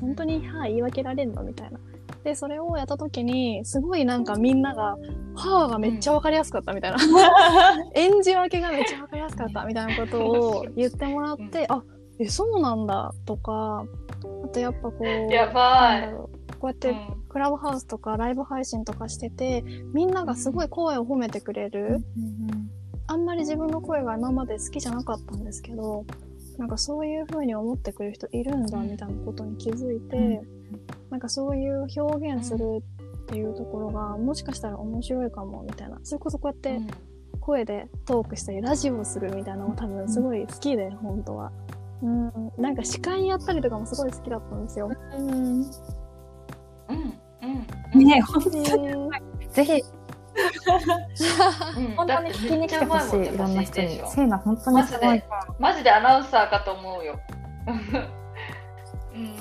本当に歯言い分けられんの？みたいな。で、それをやった時に、すごいなんかみんなが、歯がめっちゃわかりやすかったみたいな。演じ分けがめっちゃわかりやすかったみたいなことを言ってもらって、あ、え、そうなんだとか、あとやっぱこう、やばいこうやってクラブハウスとかライブ配信とかしてて、みんながすごい声を褒めてくれる。あんまり自分の声が今まで好きじゃなかったんですけど、なんかそういう風に思ってくれる人いるんだみたいなことに気づいて、なんかそういう表現するっていうところがもしかしたら面白いかもみたいな。それこそこうやって声でトークしたりラジオをするみたいなのも多分すごい好きで、本当は。うん、なんか司会やったりとかもすごい好きだったんですよ。うんうんうんうん。ね本当に。へぜひ、うん。本当に聞きに来てほしい、いろんな人に。セイナ、本当にすごい。マジでアナウンサーかと思うよ。うん。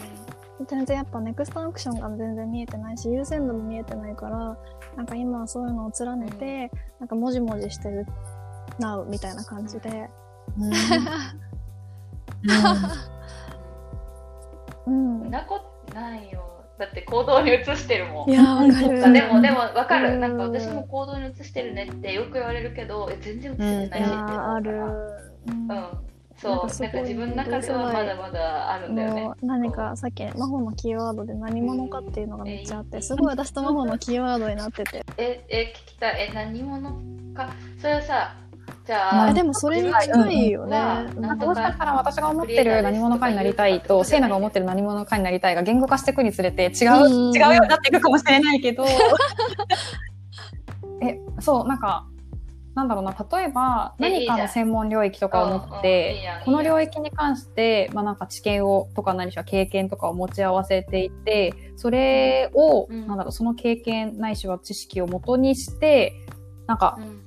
全然やっぱネクストアクションが全然見えてないし優先度も見えてないからなんか今はそういうのを連ねて、なんかもじもじしてるなうみたいな感じで。うん、そん。なことないよだって行動に移してるもん。いやーわかる。あでもでも分かうん。るなんか私も行動に移してるねってよく言われるけどえ全然移してないしってうからーある、うん。そう。なんか自分の中ではまだまだあるんだよね。何かさっき魔法のキーワードで何者かっていうのがめっちゃあってすごい私と魔法のキーワードになってて。ええ聞きたい。え何者か？それはさじゃまああでもそれに近いよね、うんなんかもしかしたら私が思ってる何者かになりたいと、セイナが思ってる何者かになりたいが言語化していくにつれて違う、うん。違うようになっていくかもしれないけど、え、そう、なんか、なんだろうな、例えば何かの専門領域とかを持ってこの領域に関して、まあなんか知見を、とか何しろ経験とかを持ち合わせていて、それを、うん。なんだろう、その経験ないしは知識を元にして、なんかうん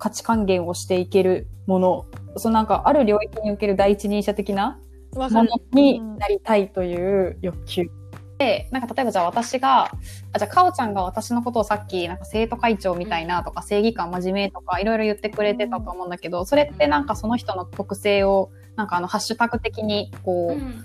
価値還元をしていけるもの、そのなんかある領域における第一人者的なものになりたいという欲求。で、なんか例えばじゃあ私が、あ、じゃあかおちゃんが私のことをさっき、なんか生徒会長みたいなとか、正義感真面目とか、いろいろ言ってくれてたと思うんだけど、それってなんかその人の特性を、なんかあの、ハッシュタグ的に、こう、うん。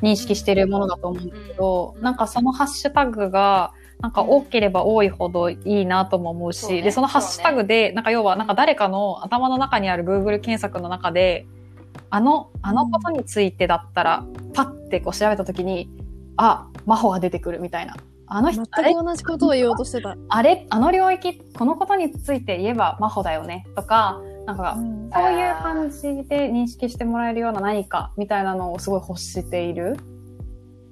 認識してるものだと思うんだけど、うん。なんかそのハッシュタグが、なんか多ければ多いほどいいなとも思うし、そうねで、そのハッシュタグで、なんか要は、なんか誰かの頭の中にある Google 検索の中で、あの、あのことについてだったら、パッてこう調べたときに、あ、真帆が出てくるみたいな。あの人、全く同じことを言おうとしてた。あれ、あの領域、このことについて言えば真帆だよね、とか、なんか、うんそういう感じで認識してもらえるような何かみたいなのをすごい欲している。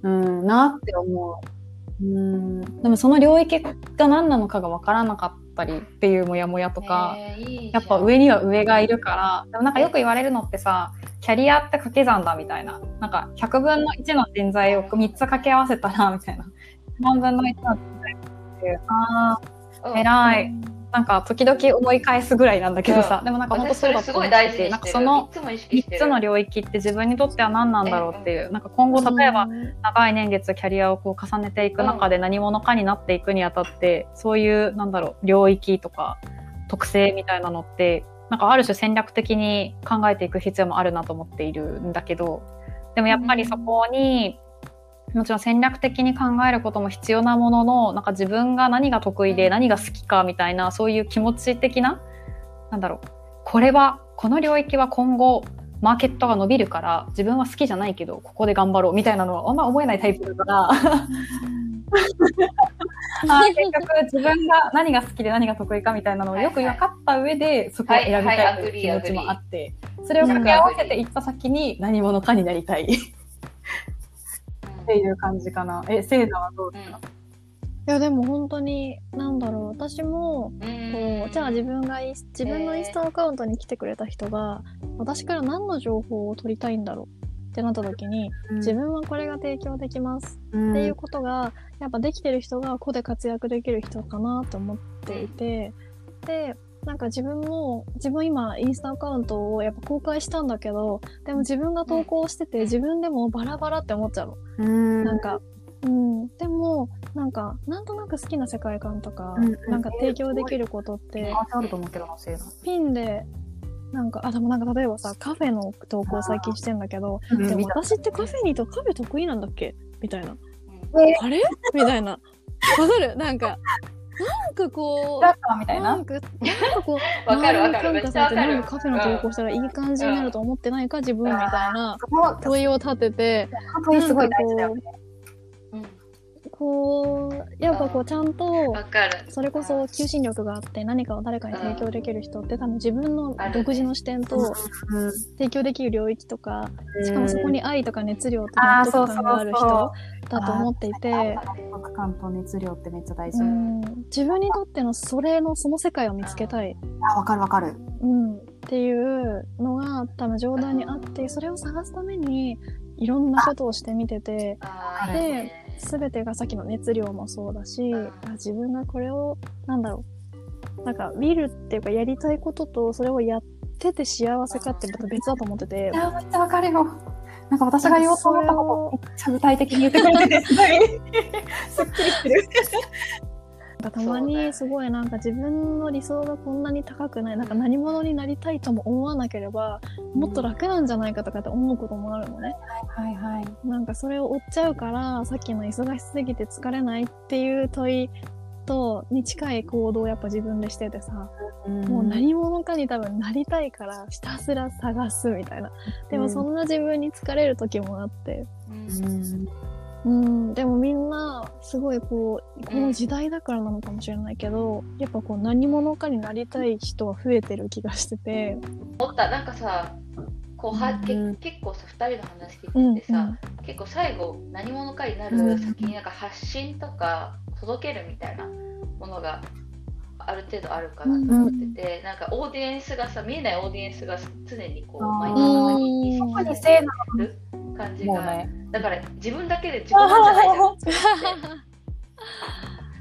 うん、なって思う。うん。でもその領域が何なのかがわからなかったりっていうモヤモヤとか、えーいいやっぱ上には上がいるから、でもなんかよく言われるのってさ、キャリアって掛け算だみたいな。なんか100分の1の人材を3つ掛け合わせたら、みたいな。何分の1の人材っていう。あうんあ、偉い。なんか時々思い返すぐらいなんだけどさ、うん。でもなんか本当そうだ私それすごい大事ててる。なんかそのいつも意識して3るつの領域って自分にとっては何なんだろうっていう、なんか今後例えばうん。長い年月キャリアをこう重ねていく中で何者かになっていくにあたって、そういうなんだろう領域とか特性みたいなのってなんかある種戦略的に考えていく必要もあるなと思っているんだけどでもやっぱりそこに、もちろん戦略的に考えることも必要なもののなんか自分が何が得意で何が好きかみたいなそういう気持ち的ななんだろう。これはこの領域は今後、マーケットが伸びるから、自分は好きじゃないけど、ここで頑張ろうみたいなのはあんま思えないタイプだから、あー結局自分が何が好きで何が得意かみたいなのをよく分かった上で、そこを選びたいという気持ちもあって、それを掛け合わせていった先に何者かになりたいっていう感じかな。え、セイナはどうですか、いやでも本当になんだろう。私もうん。こうじゃあ自分が自分のインスタアカウントに来てくれた人が私から何の情報を取りたいんだろうってなった時に自分はこれが提供できます分っていうことがやっぱできてる人が個で活躍できる人かなと思っていてでなんか自分も自分今インスタアカウントをやっぱ公開したんだけどでも自分が投稿してて自分でもバラバラって思っちゃうの。うん。なんか、うん、でもなんかなんとなく好きな世界観とか、うんうん。なんか提供できることってああると思うけどな。ピンでなんかあでもなんか例えばさカフェの投稿最近してんだけどうん。でも私ってカフェにとカフェ得意なんだっけ？みたいな。うん。あれ？みたいな。わかる？なんか、なんかこう、たいな？なんか、なんかこう、わかるわかる。周りに感化されて、めっちゃわかるなんかカフェの投稿したらいい感じになると思ってないか、自分みたいな問いを立てて、本当にすごい大事だよね。うんこう、やっぱこう、ちゃんと、わかる。それこそ求心力があって何かを誰かに提供できる人って多分自分の独自の視点と提供できる領域とか、しかもそこに愛とか熱量とか納得感がある人だと思っていて、納得感と熱量ってめっちゃ大事。うん、自分にとってのそれのその世界を見つけたい、あ、わかるわかる。うん、っていうのが多分冗談にあってそれを探すためにいろんなことをしてみててで全てがさっきの熱量もそうだし、自分がこれをなんだろうなんか見るっていうかやりたいこととそれをやってて幸せかってまた別だと思っててい。や、めっちゃわかるよ。なんか私が言おうと思ったこと、めっちゃ具体的に言ってくれてて、すごい、すっきりしてる。なんかたまにすごいなんか自分の理想がこんなに高くないなんか何者になりたいとも思わなければもっと楽なんじゃないかとかって思うこともあるのね。はいはい。なんかそれを追っちゃうからさっきの忙しすぎて疲れないっていう問いとに近い行動をやっぱ自分でしててさ、もう何者かに多分なりたいからひたすら探すみたいな。でもそんな自分に疲れる時もあって。うん。うん。でもみんなすごいこうこの時代だからなのかもしれないけどやっぱこう何者かになりたい人は増えてる気がしてて。思った。なんかさこうは、けうん。結構さ2人の話うん聞いててさ、結構最後何者かになる先になんか発信とか届けるみたいなものがある程度あるかなと思ってて、なんかオーディエンスがさ見えないオーディエンスが常にこうあーマインドの中に意識しせいなてる感じが、もうね。だから自分だけで自己なんじゃないじゃん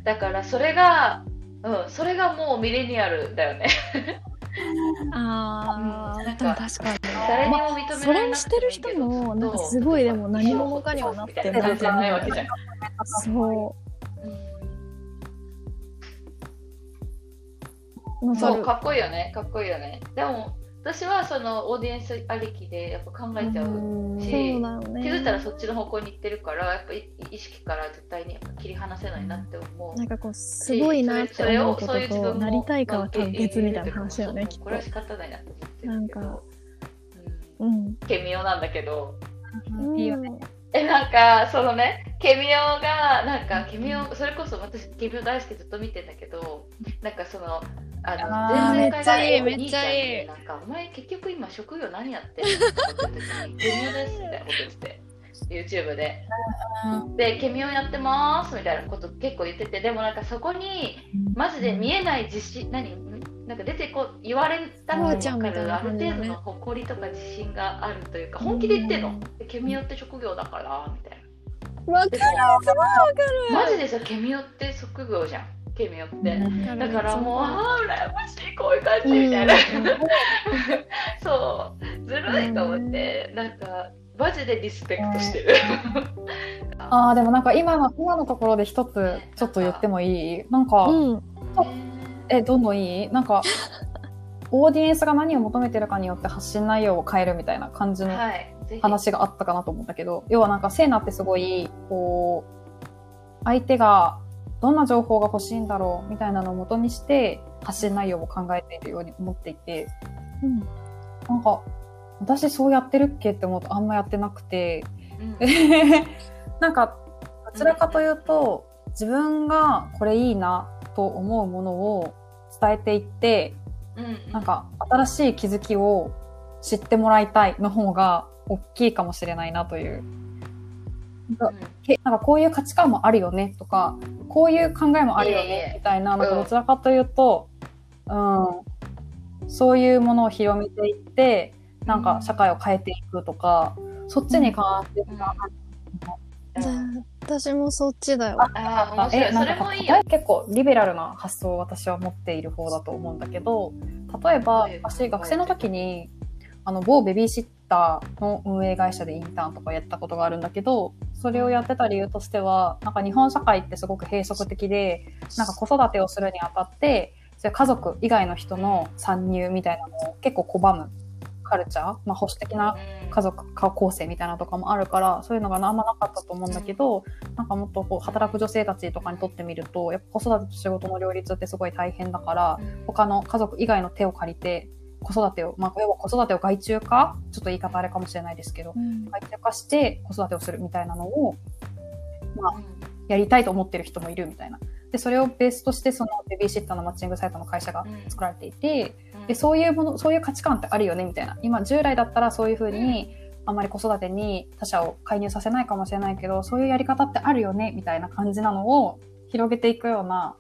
だからそれがうんそれがもうミレニアルだよねあー、うんなんかでも確かに誰にも認められなくてもいいけどそれにしてる人もなんかすごいでも何者かにはなってるみたいな感じじゃないわけじゃんそう。そう、かかっこいいよね、かっこいいよね。でも、私はそのオーディエンスありきでやっぱ考えちゃうるし、そうね。気づいたらそっちの方向に行ってるから、やっぱい意識から絶対に切り離せないなって思う。なんかこう、すごいなって思うことそういう自分と、もなりたいかは多分別みたいな話だよね、きっこれは仕方ないなって思ってるけど。なんかうん、うん。ケミオなんだけど、いいよね。え、なんか、そのね、ケミオが、なんか、ケミオ、それこそ私、ケミオ大好きずっと見てんだけど、なんかその、あの、あー前々めっちゃいめっちゃいいなんか、お前結局今職業何やってんのって言った時に、ケミオですみたいなこと言ってて。YouTube で。で、ケミオやってますみたいなこと結構言ってて、でもなんかそこに、マジで見えない自信、何？なんか出てこ、言われたの分かる、ある程度の誇りとか自信があるというか、本気で言ってんの？でケミオって職業だから、みたいな。わかる、すごいわかる。マジでさ、ケミオって職業じゃん、ケミオって。だからもう、ああ、羨ましい、こういう感じみたいな。そう、ずるいと思って、なんか、マジでリスペクトしてる。ああ、でもなんか今の、今のところで一つちょっと言ってもいい？なんか、うん。え、どんどんいい？なんか、オーディエンスが何を求めてるかによって発信内容を変えるみたいな感じの。話があったかなと思ったけど、要はなんかセーナってすごい、こう、相手がどんな情報が欲しいんだろうみたいなのを元にして発信内容を考えているように思っていて、うん。なんか、私そうやってるっけって思うとあんまやってなくて、うん。なんか、どちらかというと、自分がこれいいなと思うものを伝えていって、うん。なんか新しい気づきを知ってもらいたいの方が大きいかもしれないなという。なん。なんかこういう価値観もあるよねとか、こういう考えもあるよねみたいな、なんかう。んどちらかというと、うん、そういうものを広めていって、なんか社会を変えていくとか、そっちに関してう。ん。は、私もそっちだよ。ああ面白い。それもいいよ。結構リベラルな発想を私は持っている方だと思うんだけど例えば私学生の時にあの某ベビーシッターの運営会社でインターンとかやったことがあるんだけどそれをやってた理由としてはなんか日本社会ってすごく閉塞的でなんか子育てをするにあたってそういう家族以外の人の参入みたいなのを結構拒む。カルチャー、まあ、保守的な家族構成みたいなのとかもあるからそういうのがあんまなかったと思うんだけど、なんかもっとこう働く女性たちとかにとってみるとやっぱ子育てと仕事の両立ってすごい大変だから他の家族以外の手を借りて子育てを、まあ、要は子育てを外注化？ちょっと言い方あれかもしれないですけど外注化して子育てをするみたいなのをやりたいと思ってる人もいるみたいな。で、それをベースとして、そのベビーシッターのマッチングサイトの会社が作られていて、で、そういうもの、そういう価値観ってあるよねみたいな。今、従来だったらそういうふうに、あんまり子育てに他者を介入させないかもしれないけど、そういうやり方ってあるよねみたいな感じなのを広げていくような、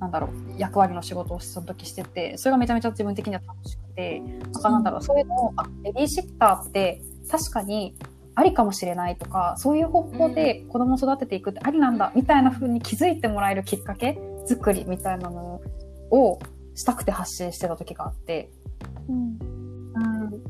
なんだろう、役割の仕事をその時してて、それがめちゃめちゃ自分的には楽しくて、なんかなんだろう、そういうのを、あ、ベビーシッターって確かにありかもしれないとか、そういう方法で子供を育てていくってありなんだ、みたいな風に気づいてもらえるきっかけ作りみたいなのをしたくて発信してた時があって、うんうん、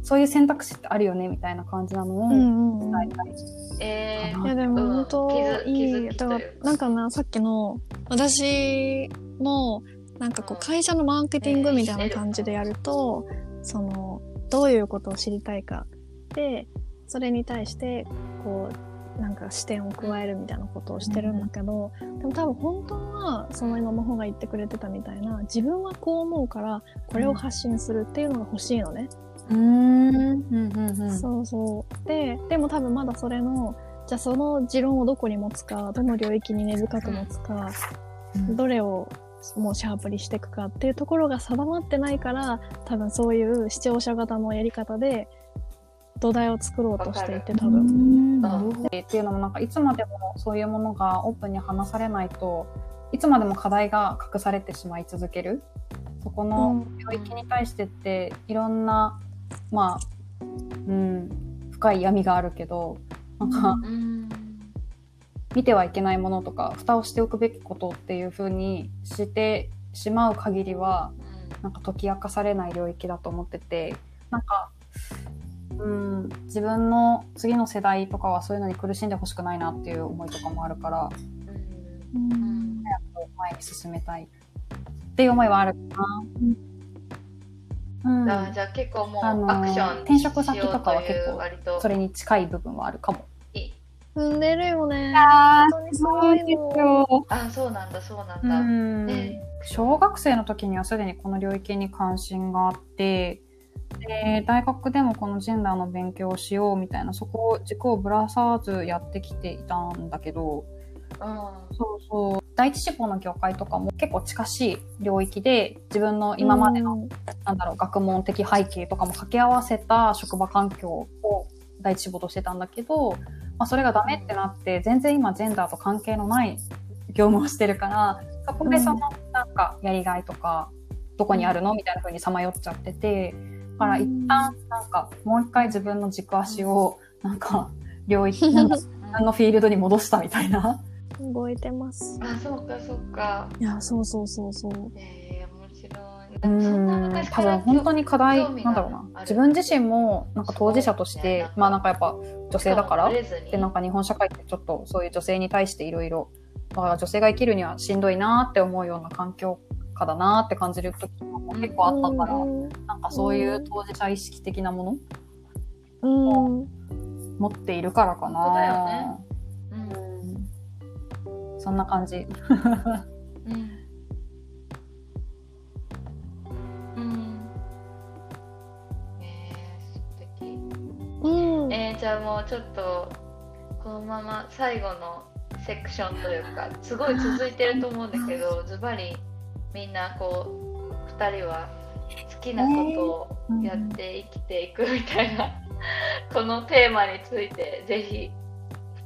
そういう選択肢ってあるよね、みたいな感じなのをうんうんうん伝えたい。えかいやでもうん本当いい、だからなんかなさっきの私のなんかこううん会社のマーケティングみたいな感じでやると、そのどういうことを知りたいかでそれに対してこうなんか視点を加えるみたいなことをしてるんだけど、でも多分本当はその今真帆が言ってくれてたみたいな自分はこう思うからこれを発信するっていうのが欲しいのね。うーん、うん、うん、うん。そうそう。で、でも多分まだそれの、じゃあその持論をどこに持つか、どの領域に根深く持つか、どれをもうシャープにしていくかっていうところが定まってないから、多分そういう視聴者型のやり方で土台を作ろうとしていて、多う分。っていうのもなんかいつまでもそういうものがオープンに話されないといつまでも課題が隠されてしまい続ける。そこの領域に対してっていろんなまあうん深い闇があるけどなんかうん見てはいけないものとか蓋をしておくべきことっていうふうにしてしまう限りはなんか解き明かされない領域だと思っててなんか、うん、自分の次の世代とかはそういうのに苦しんでほしくないなっていう思いとかもあるからうん。うん前に進めたいっていう思いはあるかな。うん、あじゃあ結構もうアクション転職先とかは結構それに近い部分はあるかも。踏んでるよね。あ本当にすごいの。あそうなんだそうなんうだ、ん。え小学生の時にはすでにこの領域に関心があってで大学でもこのジェンダーの勉強をしようみたいなそこを軸をぶらさずやってきていたんだけど。うん。そうそう第一志望の業界とかも結構近しい領域で自分の今までの、うん。なんだろう学問的背景とかも掛け合わせた職場環境を第一志望としてたんだけど、まあ、それがダメってなって全然今ジェンダーと関係のない業務をしてるからそこでそのなんかやりがいとかどこにあるの？みたいな風にさまよっちゃっててだから一旦なんかもう一回自分の軸足をなんか領域 自分のフィールドに戻したみたいな。動いてます。あそうかそうか。いや、そうそうそうそう。えー、面白い。そんなん。多分本当に課題なんだろうな。自分自身もなんか当事者としてまあなんかやっぱ女性だからででなんか日本社会ってちょっとそういう女性に対していろいろ女性が生きるにはしんどいなって思うような環境下だなって感じる時も結構あったから、うん。なんかそういう当事者意識的なものうん。持っているからかなそうだよね。うんうんそんな感じ。うん。うん。えちゃんもちょっとこのまま最後のセクションというかすごい続いてると思うんだけどズバリみんなこう2人は好きなことをやって生きていくみたいな、このテーマについてぜひ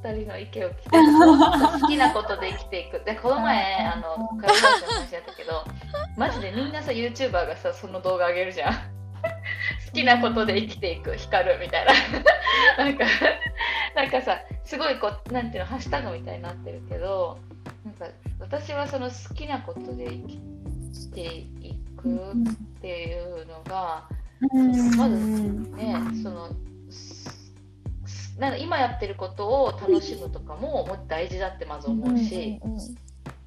2人の意見を聞きたい好きなことで生きていく。でこの前あのクラブハウスの話だったけど マジでみんなさ YouTuber がさその動画上げるじゃん。好きなことで生きていく光るみたいな。なんかなんかさすごいこうなんていうのハッシュタグみたいになってるけどなんか私はその好きなことで生きていくっていうのが、まずねそのなんか今やってることを楽しむとかももっと大事だってまず思うし、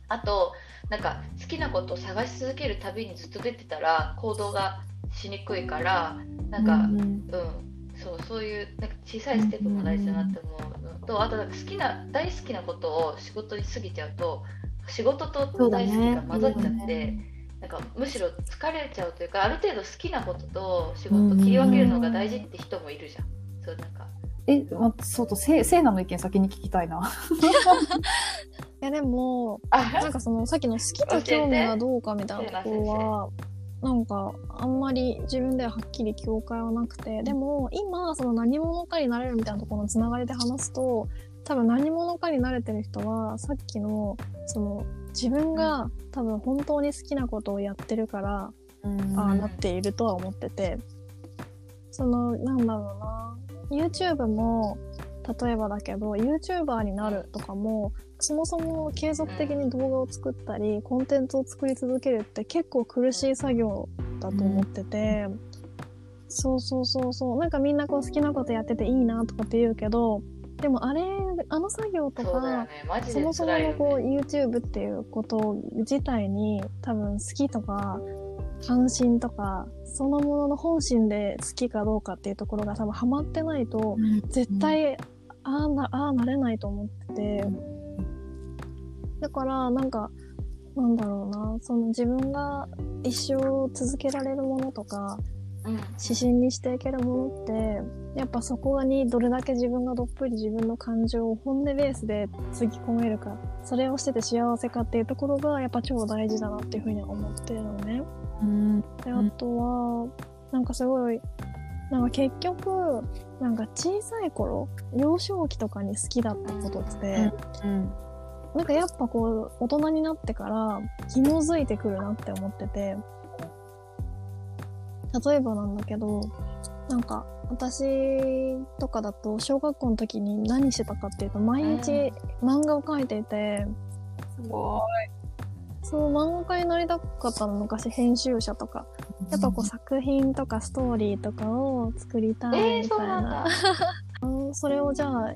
あとなんか好きなことを探し続けるたびにずっと出てたら行動がしにくいからなんか、うん、うん、そうそういうなんか小さいステップも大事だなって思うのとあとなんか好きな大好きなことを仕事に過ぎちゃうと仕事と大好きが混ざっちゃって。なんかむしろ疲れちゃうというかある程度好きなことと仕事切り分けるのが大事って人もいるじゃん。そうなんかえ、ま、そうと、せ、せいなの意見先に聞きたいな。いや、でも、なんかその、さっきの好きと興味がどうかみたいなところは、なんか、あんまり自分でははっきり境界はなくて、でも、今、その何者かになれるみたいなところのつながりで話すと、多分何者かになれてる人は、さっきの、その、自分が多分本当に好きなことをやってるから、ああなっているとは思ってて、その、なんだろうな、YouTube も例えばだけど YouTuber になるとかもそもそも継続的に動画を作ったりコンテンツを作り続けるって結構苦しい作業だと思ってて、うん、そうそうそうそう。なんかみんなこう好きなことやってていいなとかって言うけどでもあれあの作業とかそ、ね,、もそものこう YouTube っていうこと自体に多分好きとか関心とかそのものの本心で好きかどうかっていうところが多分ハマってないと、絶対ああなあなれないと思ってて、だからなんかなんだろうな。その自分が一生続けられるものとか、指針にしていけるものってやっぱそこにどれだけ自分がどっぷり自分の感情を本音ベースでつぎ込めるかそれをしてて幸せかっていうところがやっぱ超大事だなっていうふうに思ってるのね。うん、であとはなんかすごいなんか結局なんか小さい頃幼少期とかに好きだったことって、うん、なんかやっぱこう大人になってから紐づいてくるなって思ってて例えばなんだけどなんか私とかだと小学校の時に何してたかっていうと毎日漫画を描いていて、すごいそう、漫画家になりたかったの、昔、編集者とか。やっぱこう、作品とかストーリーとかを作りたいみたいな。えー、そ れをじゃあ、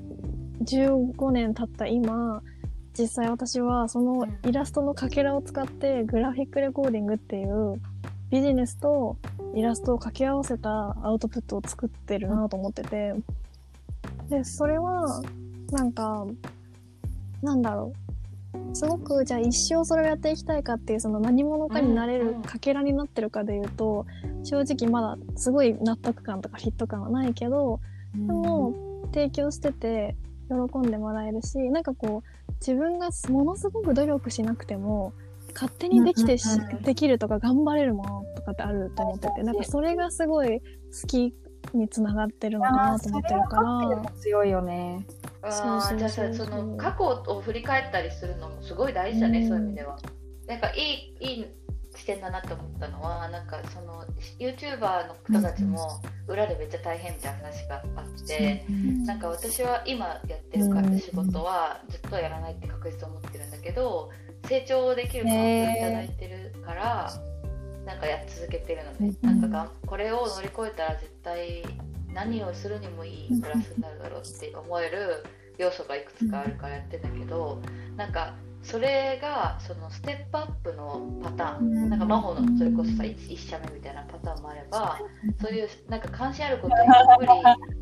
15年経った今、実際私はそのイラストのかけらを使ってグラフィックレコーディングっていうビジネスとイラストを掛け合わせたアウトプットを作ってるなと思ってて。で、それは、なんか、なんだろう。すごくじゃあ一生それをやっていきたいかっていうその何者かになれるかけらになってるかでいうと、正直まだすごい納得感とかフィット感はないけどでも提供してて喜んでもらえるしなんかこう自分がものすごく努力しなくても勝手にできてし、できるとか頑張れるものとかってあると思っててなんかそれがすごい好きにつながってるのかなと思ってるから。強いよね。ああ、じゃあさ、その過去を振り返ったりするのもすごい大事だね、うん、そういう意味では。なんかいい、いい視点だなって思ったのは、なんかその YouTuber の人たちも裏でめっちゃ大変みたいな話があって、うん、なんか私は今やってるから仕事はずっとやらないって確実と思ってるんだけど、成長できる環境をいただいてるから、なんかやっ続けてるので、なんかがこれを乗り越えたら絶対何をするにもいいプラスになるだろうって思える要素がいくつかあるからやってんだけどなんかそれがそのステップアップのパターン。なんか魔法のそれこそさ 1, 1社目みたいなパターンもあればそういうなんか関心あることにたっぷり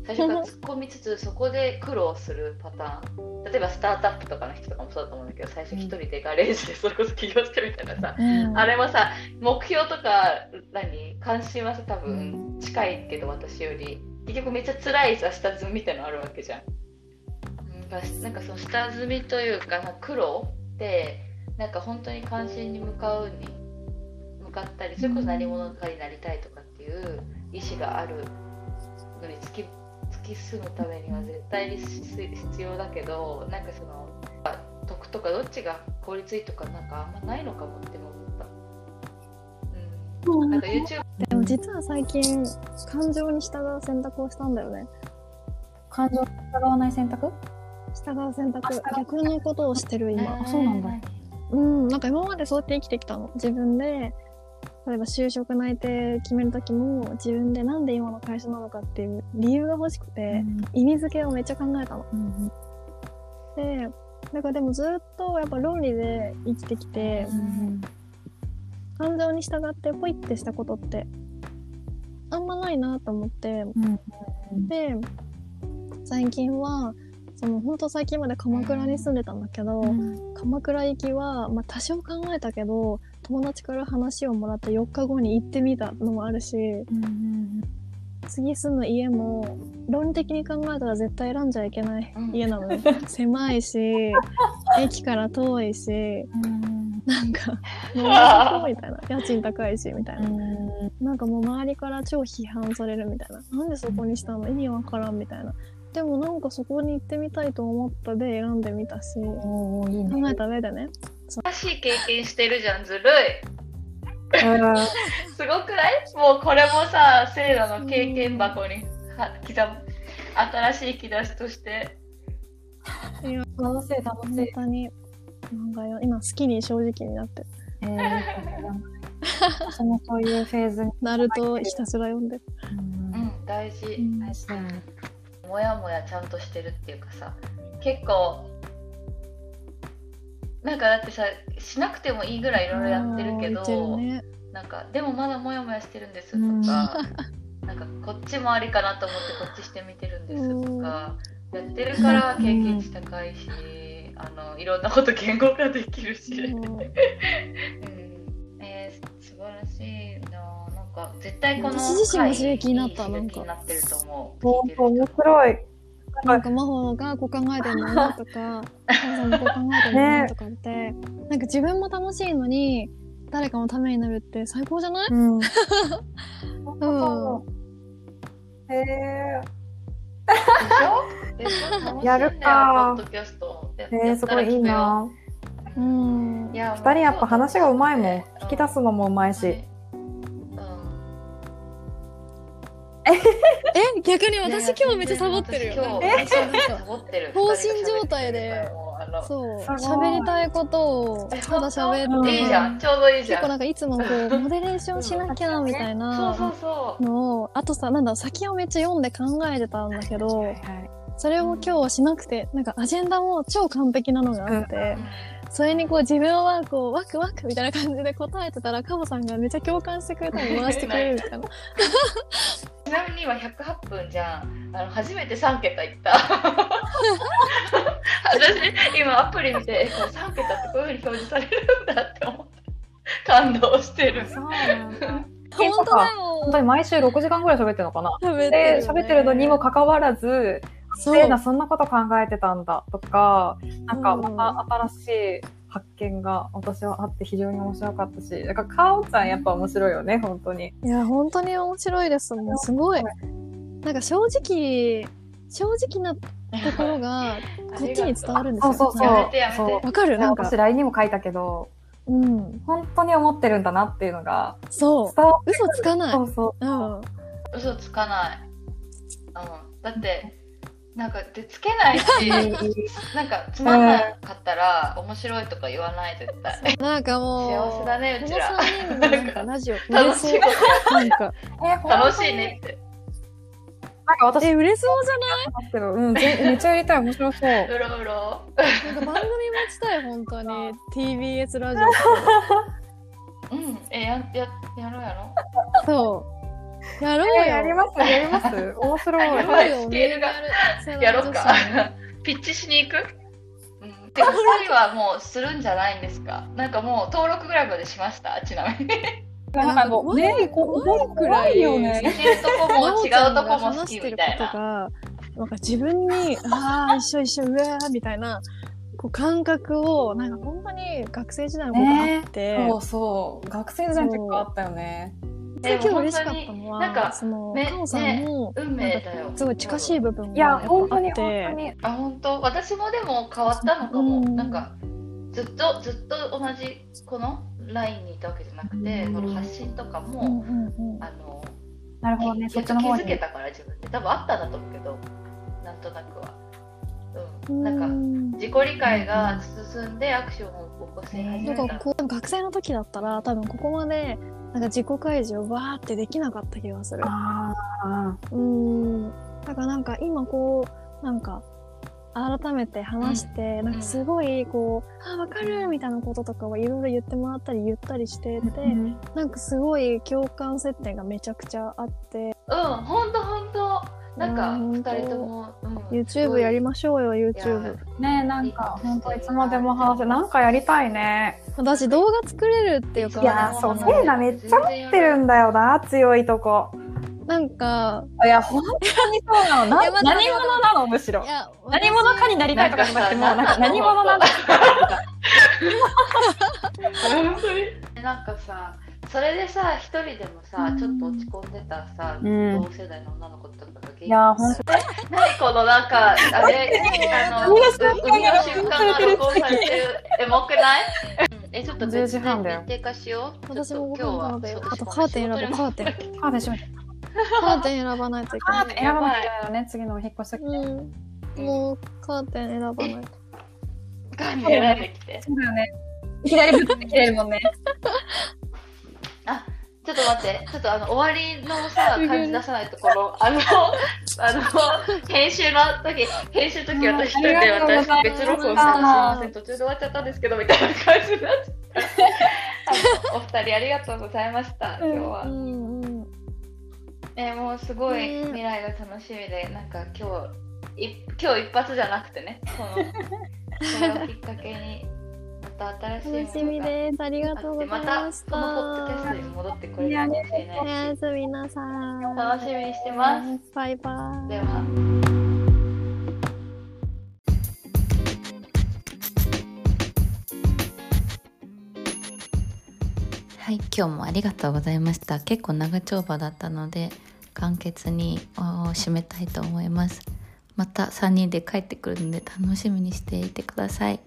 最初から突っ込みつつそこで苦労するパターン。例えばスタートアップとかの人とかもそうだと思うんだけど最初1人でガレージで それこそ起業してみたいなさ、あれもさ目標とか何関心はさ多分近いけど私より結局めっちゃ辛いさ下積みみたいなのあるわけじゃん。うん。なんかその下積みというかまあ苦労ってなんか本当に関心に向かうに向かったりそれこそ何者かになりたいとかっていう意思があるのに突き突き進むためには絶対に必要だけどなんかその得とかどっちが効率いいとかなんかあんまないのかもって思った。うん、なんか YouTube でも実は最近感情に従う選択をしたんだよね。感情に従わない選択？従う選択逆のことをしてる今。あそうなんだ。うんなんか今までそうやって生きてきたの自分で例えば就職内定決める時も自分でなんで今の会社なのかっていう理由が欲しくて、意味付けをめっちゃ考えたの。うんでだからでもずっとやっぱ論理で生きてきて、うん感情に従ってポイってしたことってあんまないなと思ってうん。で最近はその本当最近まで鎌倉に住んでたんだけど、うん。鎌倉行きは、まあ、多少考えたけど友達から話をもらって4日後に行ってみたのもあるしうん次住む家も論理的に考えたら絶対選んじゃいけないうん。家なのね、狭いし駅から遠いしうん。なんか もうそこみたいな家賃高いしみたいな。うん。なんかもう周りから超批判されるみたいな。なんでそこにしたの？意味わからんみたいなでもなんかそこに行ってみたいと思ったで選んでみたしおーいいね。考えた上でね。新しい経験してるじゃんずるい。うんすごくない？もうこれもさセイラの経験箱には刻む。新しい引き出しとして。楽しい楽し本い。当になんかよ。今好きに正直になって。えー、そのそういうフェーズに。ナルトひたすら読んでる。うん。大事、うん。大事。だよね。もやもやちゃんとしてるっていうかさ結構なんかだってさしなくてもいいぐらいいろいろやってるけどね。なんかでもまだもやもやしてるんですとうん。か、なんかこっちもありかなと思ってこっちしてみてるんですとか、やってるから経験値高いし、あのいろんなこと言語化できるし、う。ん うん。えー素晴らしいか絶対この私自身も刺激になったなんか。なってると思う。面白い。なんか真帆がこう考えてるんだなとか母さんもこう考えてるんだなとかって、なんか自分も楽しいのに誰かのためになるって最高じゃない？うん。う。んへえ。でしょ？やるか。ポッドキャストやへえ、すごいいいな。うん。いや二人やっぱ話がうまいもん。引き出すのもうまいし。え逆に私今日めっちゃサボってるよ。今日えサボってる。放心状態でそう喋りたいことをただ喋うんっていいじゃん。ちょうどいいじゃん。結構なんかいつもこうモデレーションしなきゃみたいそうなそうそう。のをあとさなんだ先をめっちゃ読んで考えてたんだけどはいそれを今日はしなくてなんかアジェンダも超完璧なのがあって、それにこう自分はこうワクワクみたいな感じで答えてたらカボさんがめっちゃ共感してくれたり回してくれるみたいな。ちなみに今108分じゃんあの初めて3桁いった。私今アプリ見てえこれ3桁ってこういうふうに表示されるんだって思って感動してる。そうなんだ。本当だよ。本当に毎週6時間ぐらい喋ってるのかな。喋って喋ってるのにもかかわらず、そう。せいなそんなこと考えてたんだ。とか、なんかうん。また新しい発見が私はあって非常に面白かったし、だからかおちゃんやっぱ面白いよね、本当に。いや本当に面白いですもん。すごい。なんか正直正直なところが こっちに伝わるんですよ。そうそう。そう。やめてやめてそう。わかる？なんか。私 LINE にも書いたけど、うん。本当に思ってるんだなっていうのがそう。嘘つかない。そうそう。うん。嘘つかない、うん、だってなんかでつけないしなんかつまんなかったら面白いとか言わない絶対。なんかもう幸せだねうちら。この3人のなんかラジオ楽しいなんか。え 楽しいねって。なんか私え売れそうじゃない？だけど、うん、ぜめっちゃやりたい、面白そう。うろうろ。なんか番組持ちたい本当に。TBS ラジオうんえやややろうやろう。そうやろうよえやります、やります。面白い。ややろうよスケールがやろうか。ピッチしに行く？うん。てか、2人はもうするんじゃないんですか？なんかもう登録ぐらいまでしました？ちなみに。なんかもう、ねこ怖いくらい怖よね。似てるとこも違うとこも好き話してるみたいな。ことが、なんか自分に、ああ、一緒一緒、うわーみたいな、こう感覚を、なんか本当に学生時代のことあって、そうそう。学生時代の時あったよね。で今日嬉しかったのは、なんかその、ねカオさんも、運命だよ。すごい近しい部分いや、がやっぱ本当に本あって、当に。あ、本当？私もでも変わったのかも。うんなんか、ずっと、ずっと同じ、このラインにいたわけじゃなくて、うんこの発信とかうんも、うんうんあの、なるほどね。そっちの方に。づけたから自分で。多分あったんだと思うけど、なんとなくは。う。うんんなんか、ん自己理解が進んでアクションを起こし始めた。なんかこう学生の時だったら多分ここまでなんか自己開示をわーってできなかった気がする。うーん。だからなんか今こうなんか改めて話して、なんかすごいこう、あ、わかるみたいなこととかをいろいろ言ってもらったり言ったりしてて、なんかすごい共感設定がめちゃくちゃあって、うん、ほんとほんと。なんか、うん二人とも、うん、YouTube やりましょうよ、YouTube。ねなんか、本当いつまでも話せ、なんかやりたいね。私動画作れるっていうか、いやそうセイナめっちゃ持ってるんだよな、強いとこ。なんか、いや、本当にそうなの。何者なの、むしろい。や、何者かになりたいとかじゃなくて、もうなんか何者なんだ なんかさそれでさ一人でもさ、うんちょっと落ち込んでたさ、うん同世代の女の子とかが元気いや、ほんと。何このなんかあれあの海の瞬間が録音されてるエモくない、うんえちょっと10時別で半だよ日程化しよう私も今日はあとカーテン選ぼう、カーテン。カーテン閉めて。カーテン選ばないといけカーない。テン選ばないけないよね、次のお引っ越し先。うん。もうカーテン選ばないと。ガン選んできてそうだよね。左ぶって切れるもんね。あちょっと待って、ちょっとあの終わりのさ、感じ出さないところ、あの、あの、編集の時、編集の時私一人で私別録音してたすいません、途中で終わっちゃったんですけど、みたいな感じになっちゃった。お二人ありがとうございました、今日は。うんうん。えーもうすごいね。未来が楽しみで、なんか今日、い今日一発じゃなくてね、この、これをきっかけに、また新しい楽しみです。ありがとうございまたました。このポッドキャストに戻ってくれるかもしれおないしやすみなさい。楽しみにしてます。バイバイ。では。はい、今日もありがとうございました。結構長丁場だったので、簡潔にお締めたいと思います。また3人で帰ってくるので楽しみにしていてください。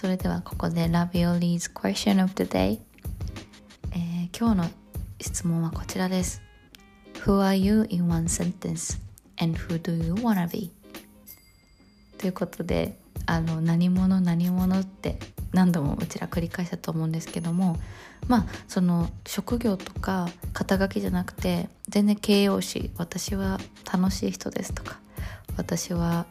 それではここで Lavioli's Question of the Day、えー今日の質問はこちらです。Who are you in one sentence? And who do you wanna be? ということであの何者何者って何度もうちら繰り返したと思うんですけどもまあその職業とか肩書きじゃなくて全然形容詞私は楽しい人ですとか私は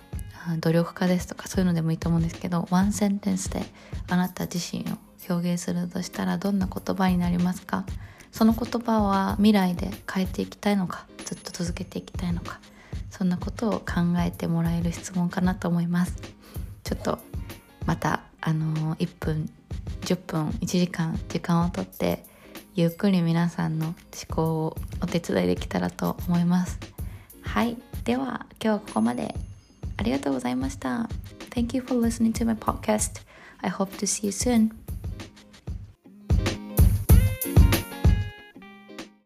努力家ですとかそういうのでもいいと思うんですけどワンセンテンスであなた自身を表現するとしたらどんな言葉になりますか？その言葉は未来で変えていきたいのか？ずっと続けていきたいのか？そんなことを考えてもらえる質問かなと思います。ちょっとまたあの1分10分1時間時間をとってゆっくり皆さんの思考をお手伝いできたらと思います。はい。では今日はここまで。ありがとうございました Thank you for listening to my podcast I hope to see you soon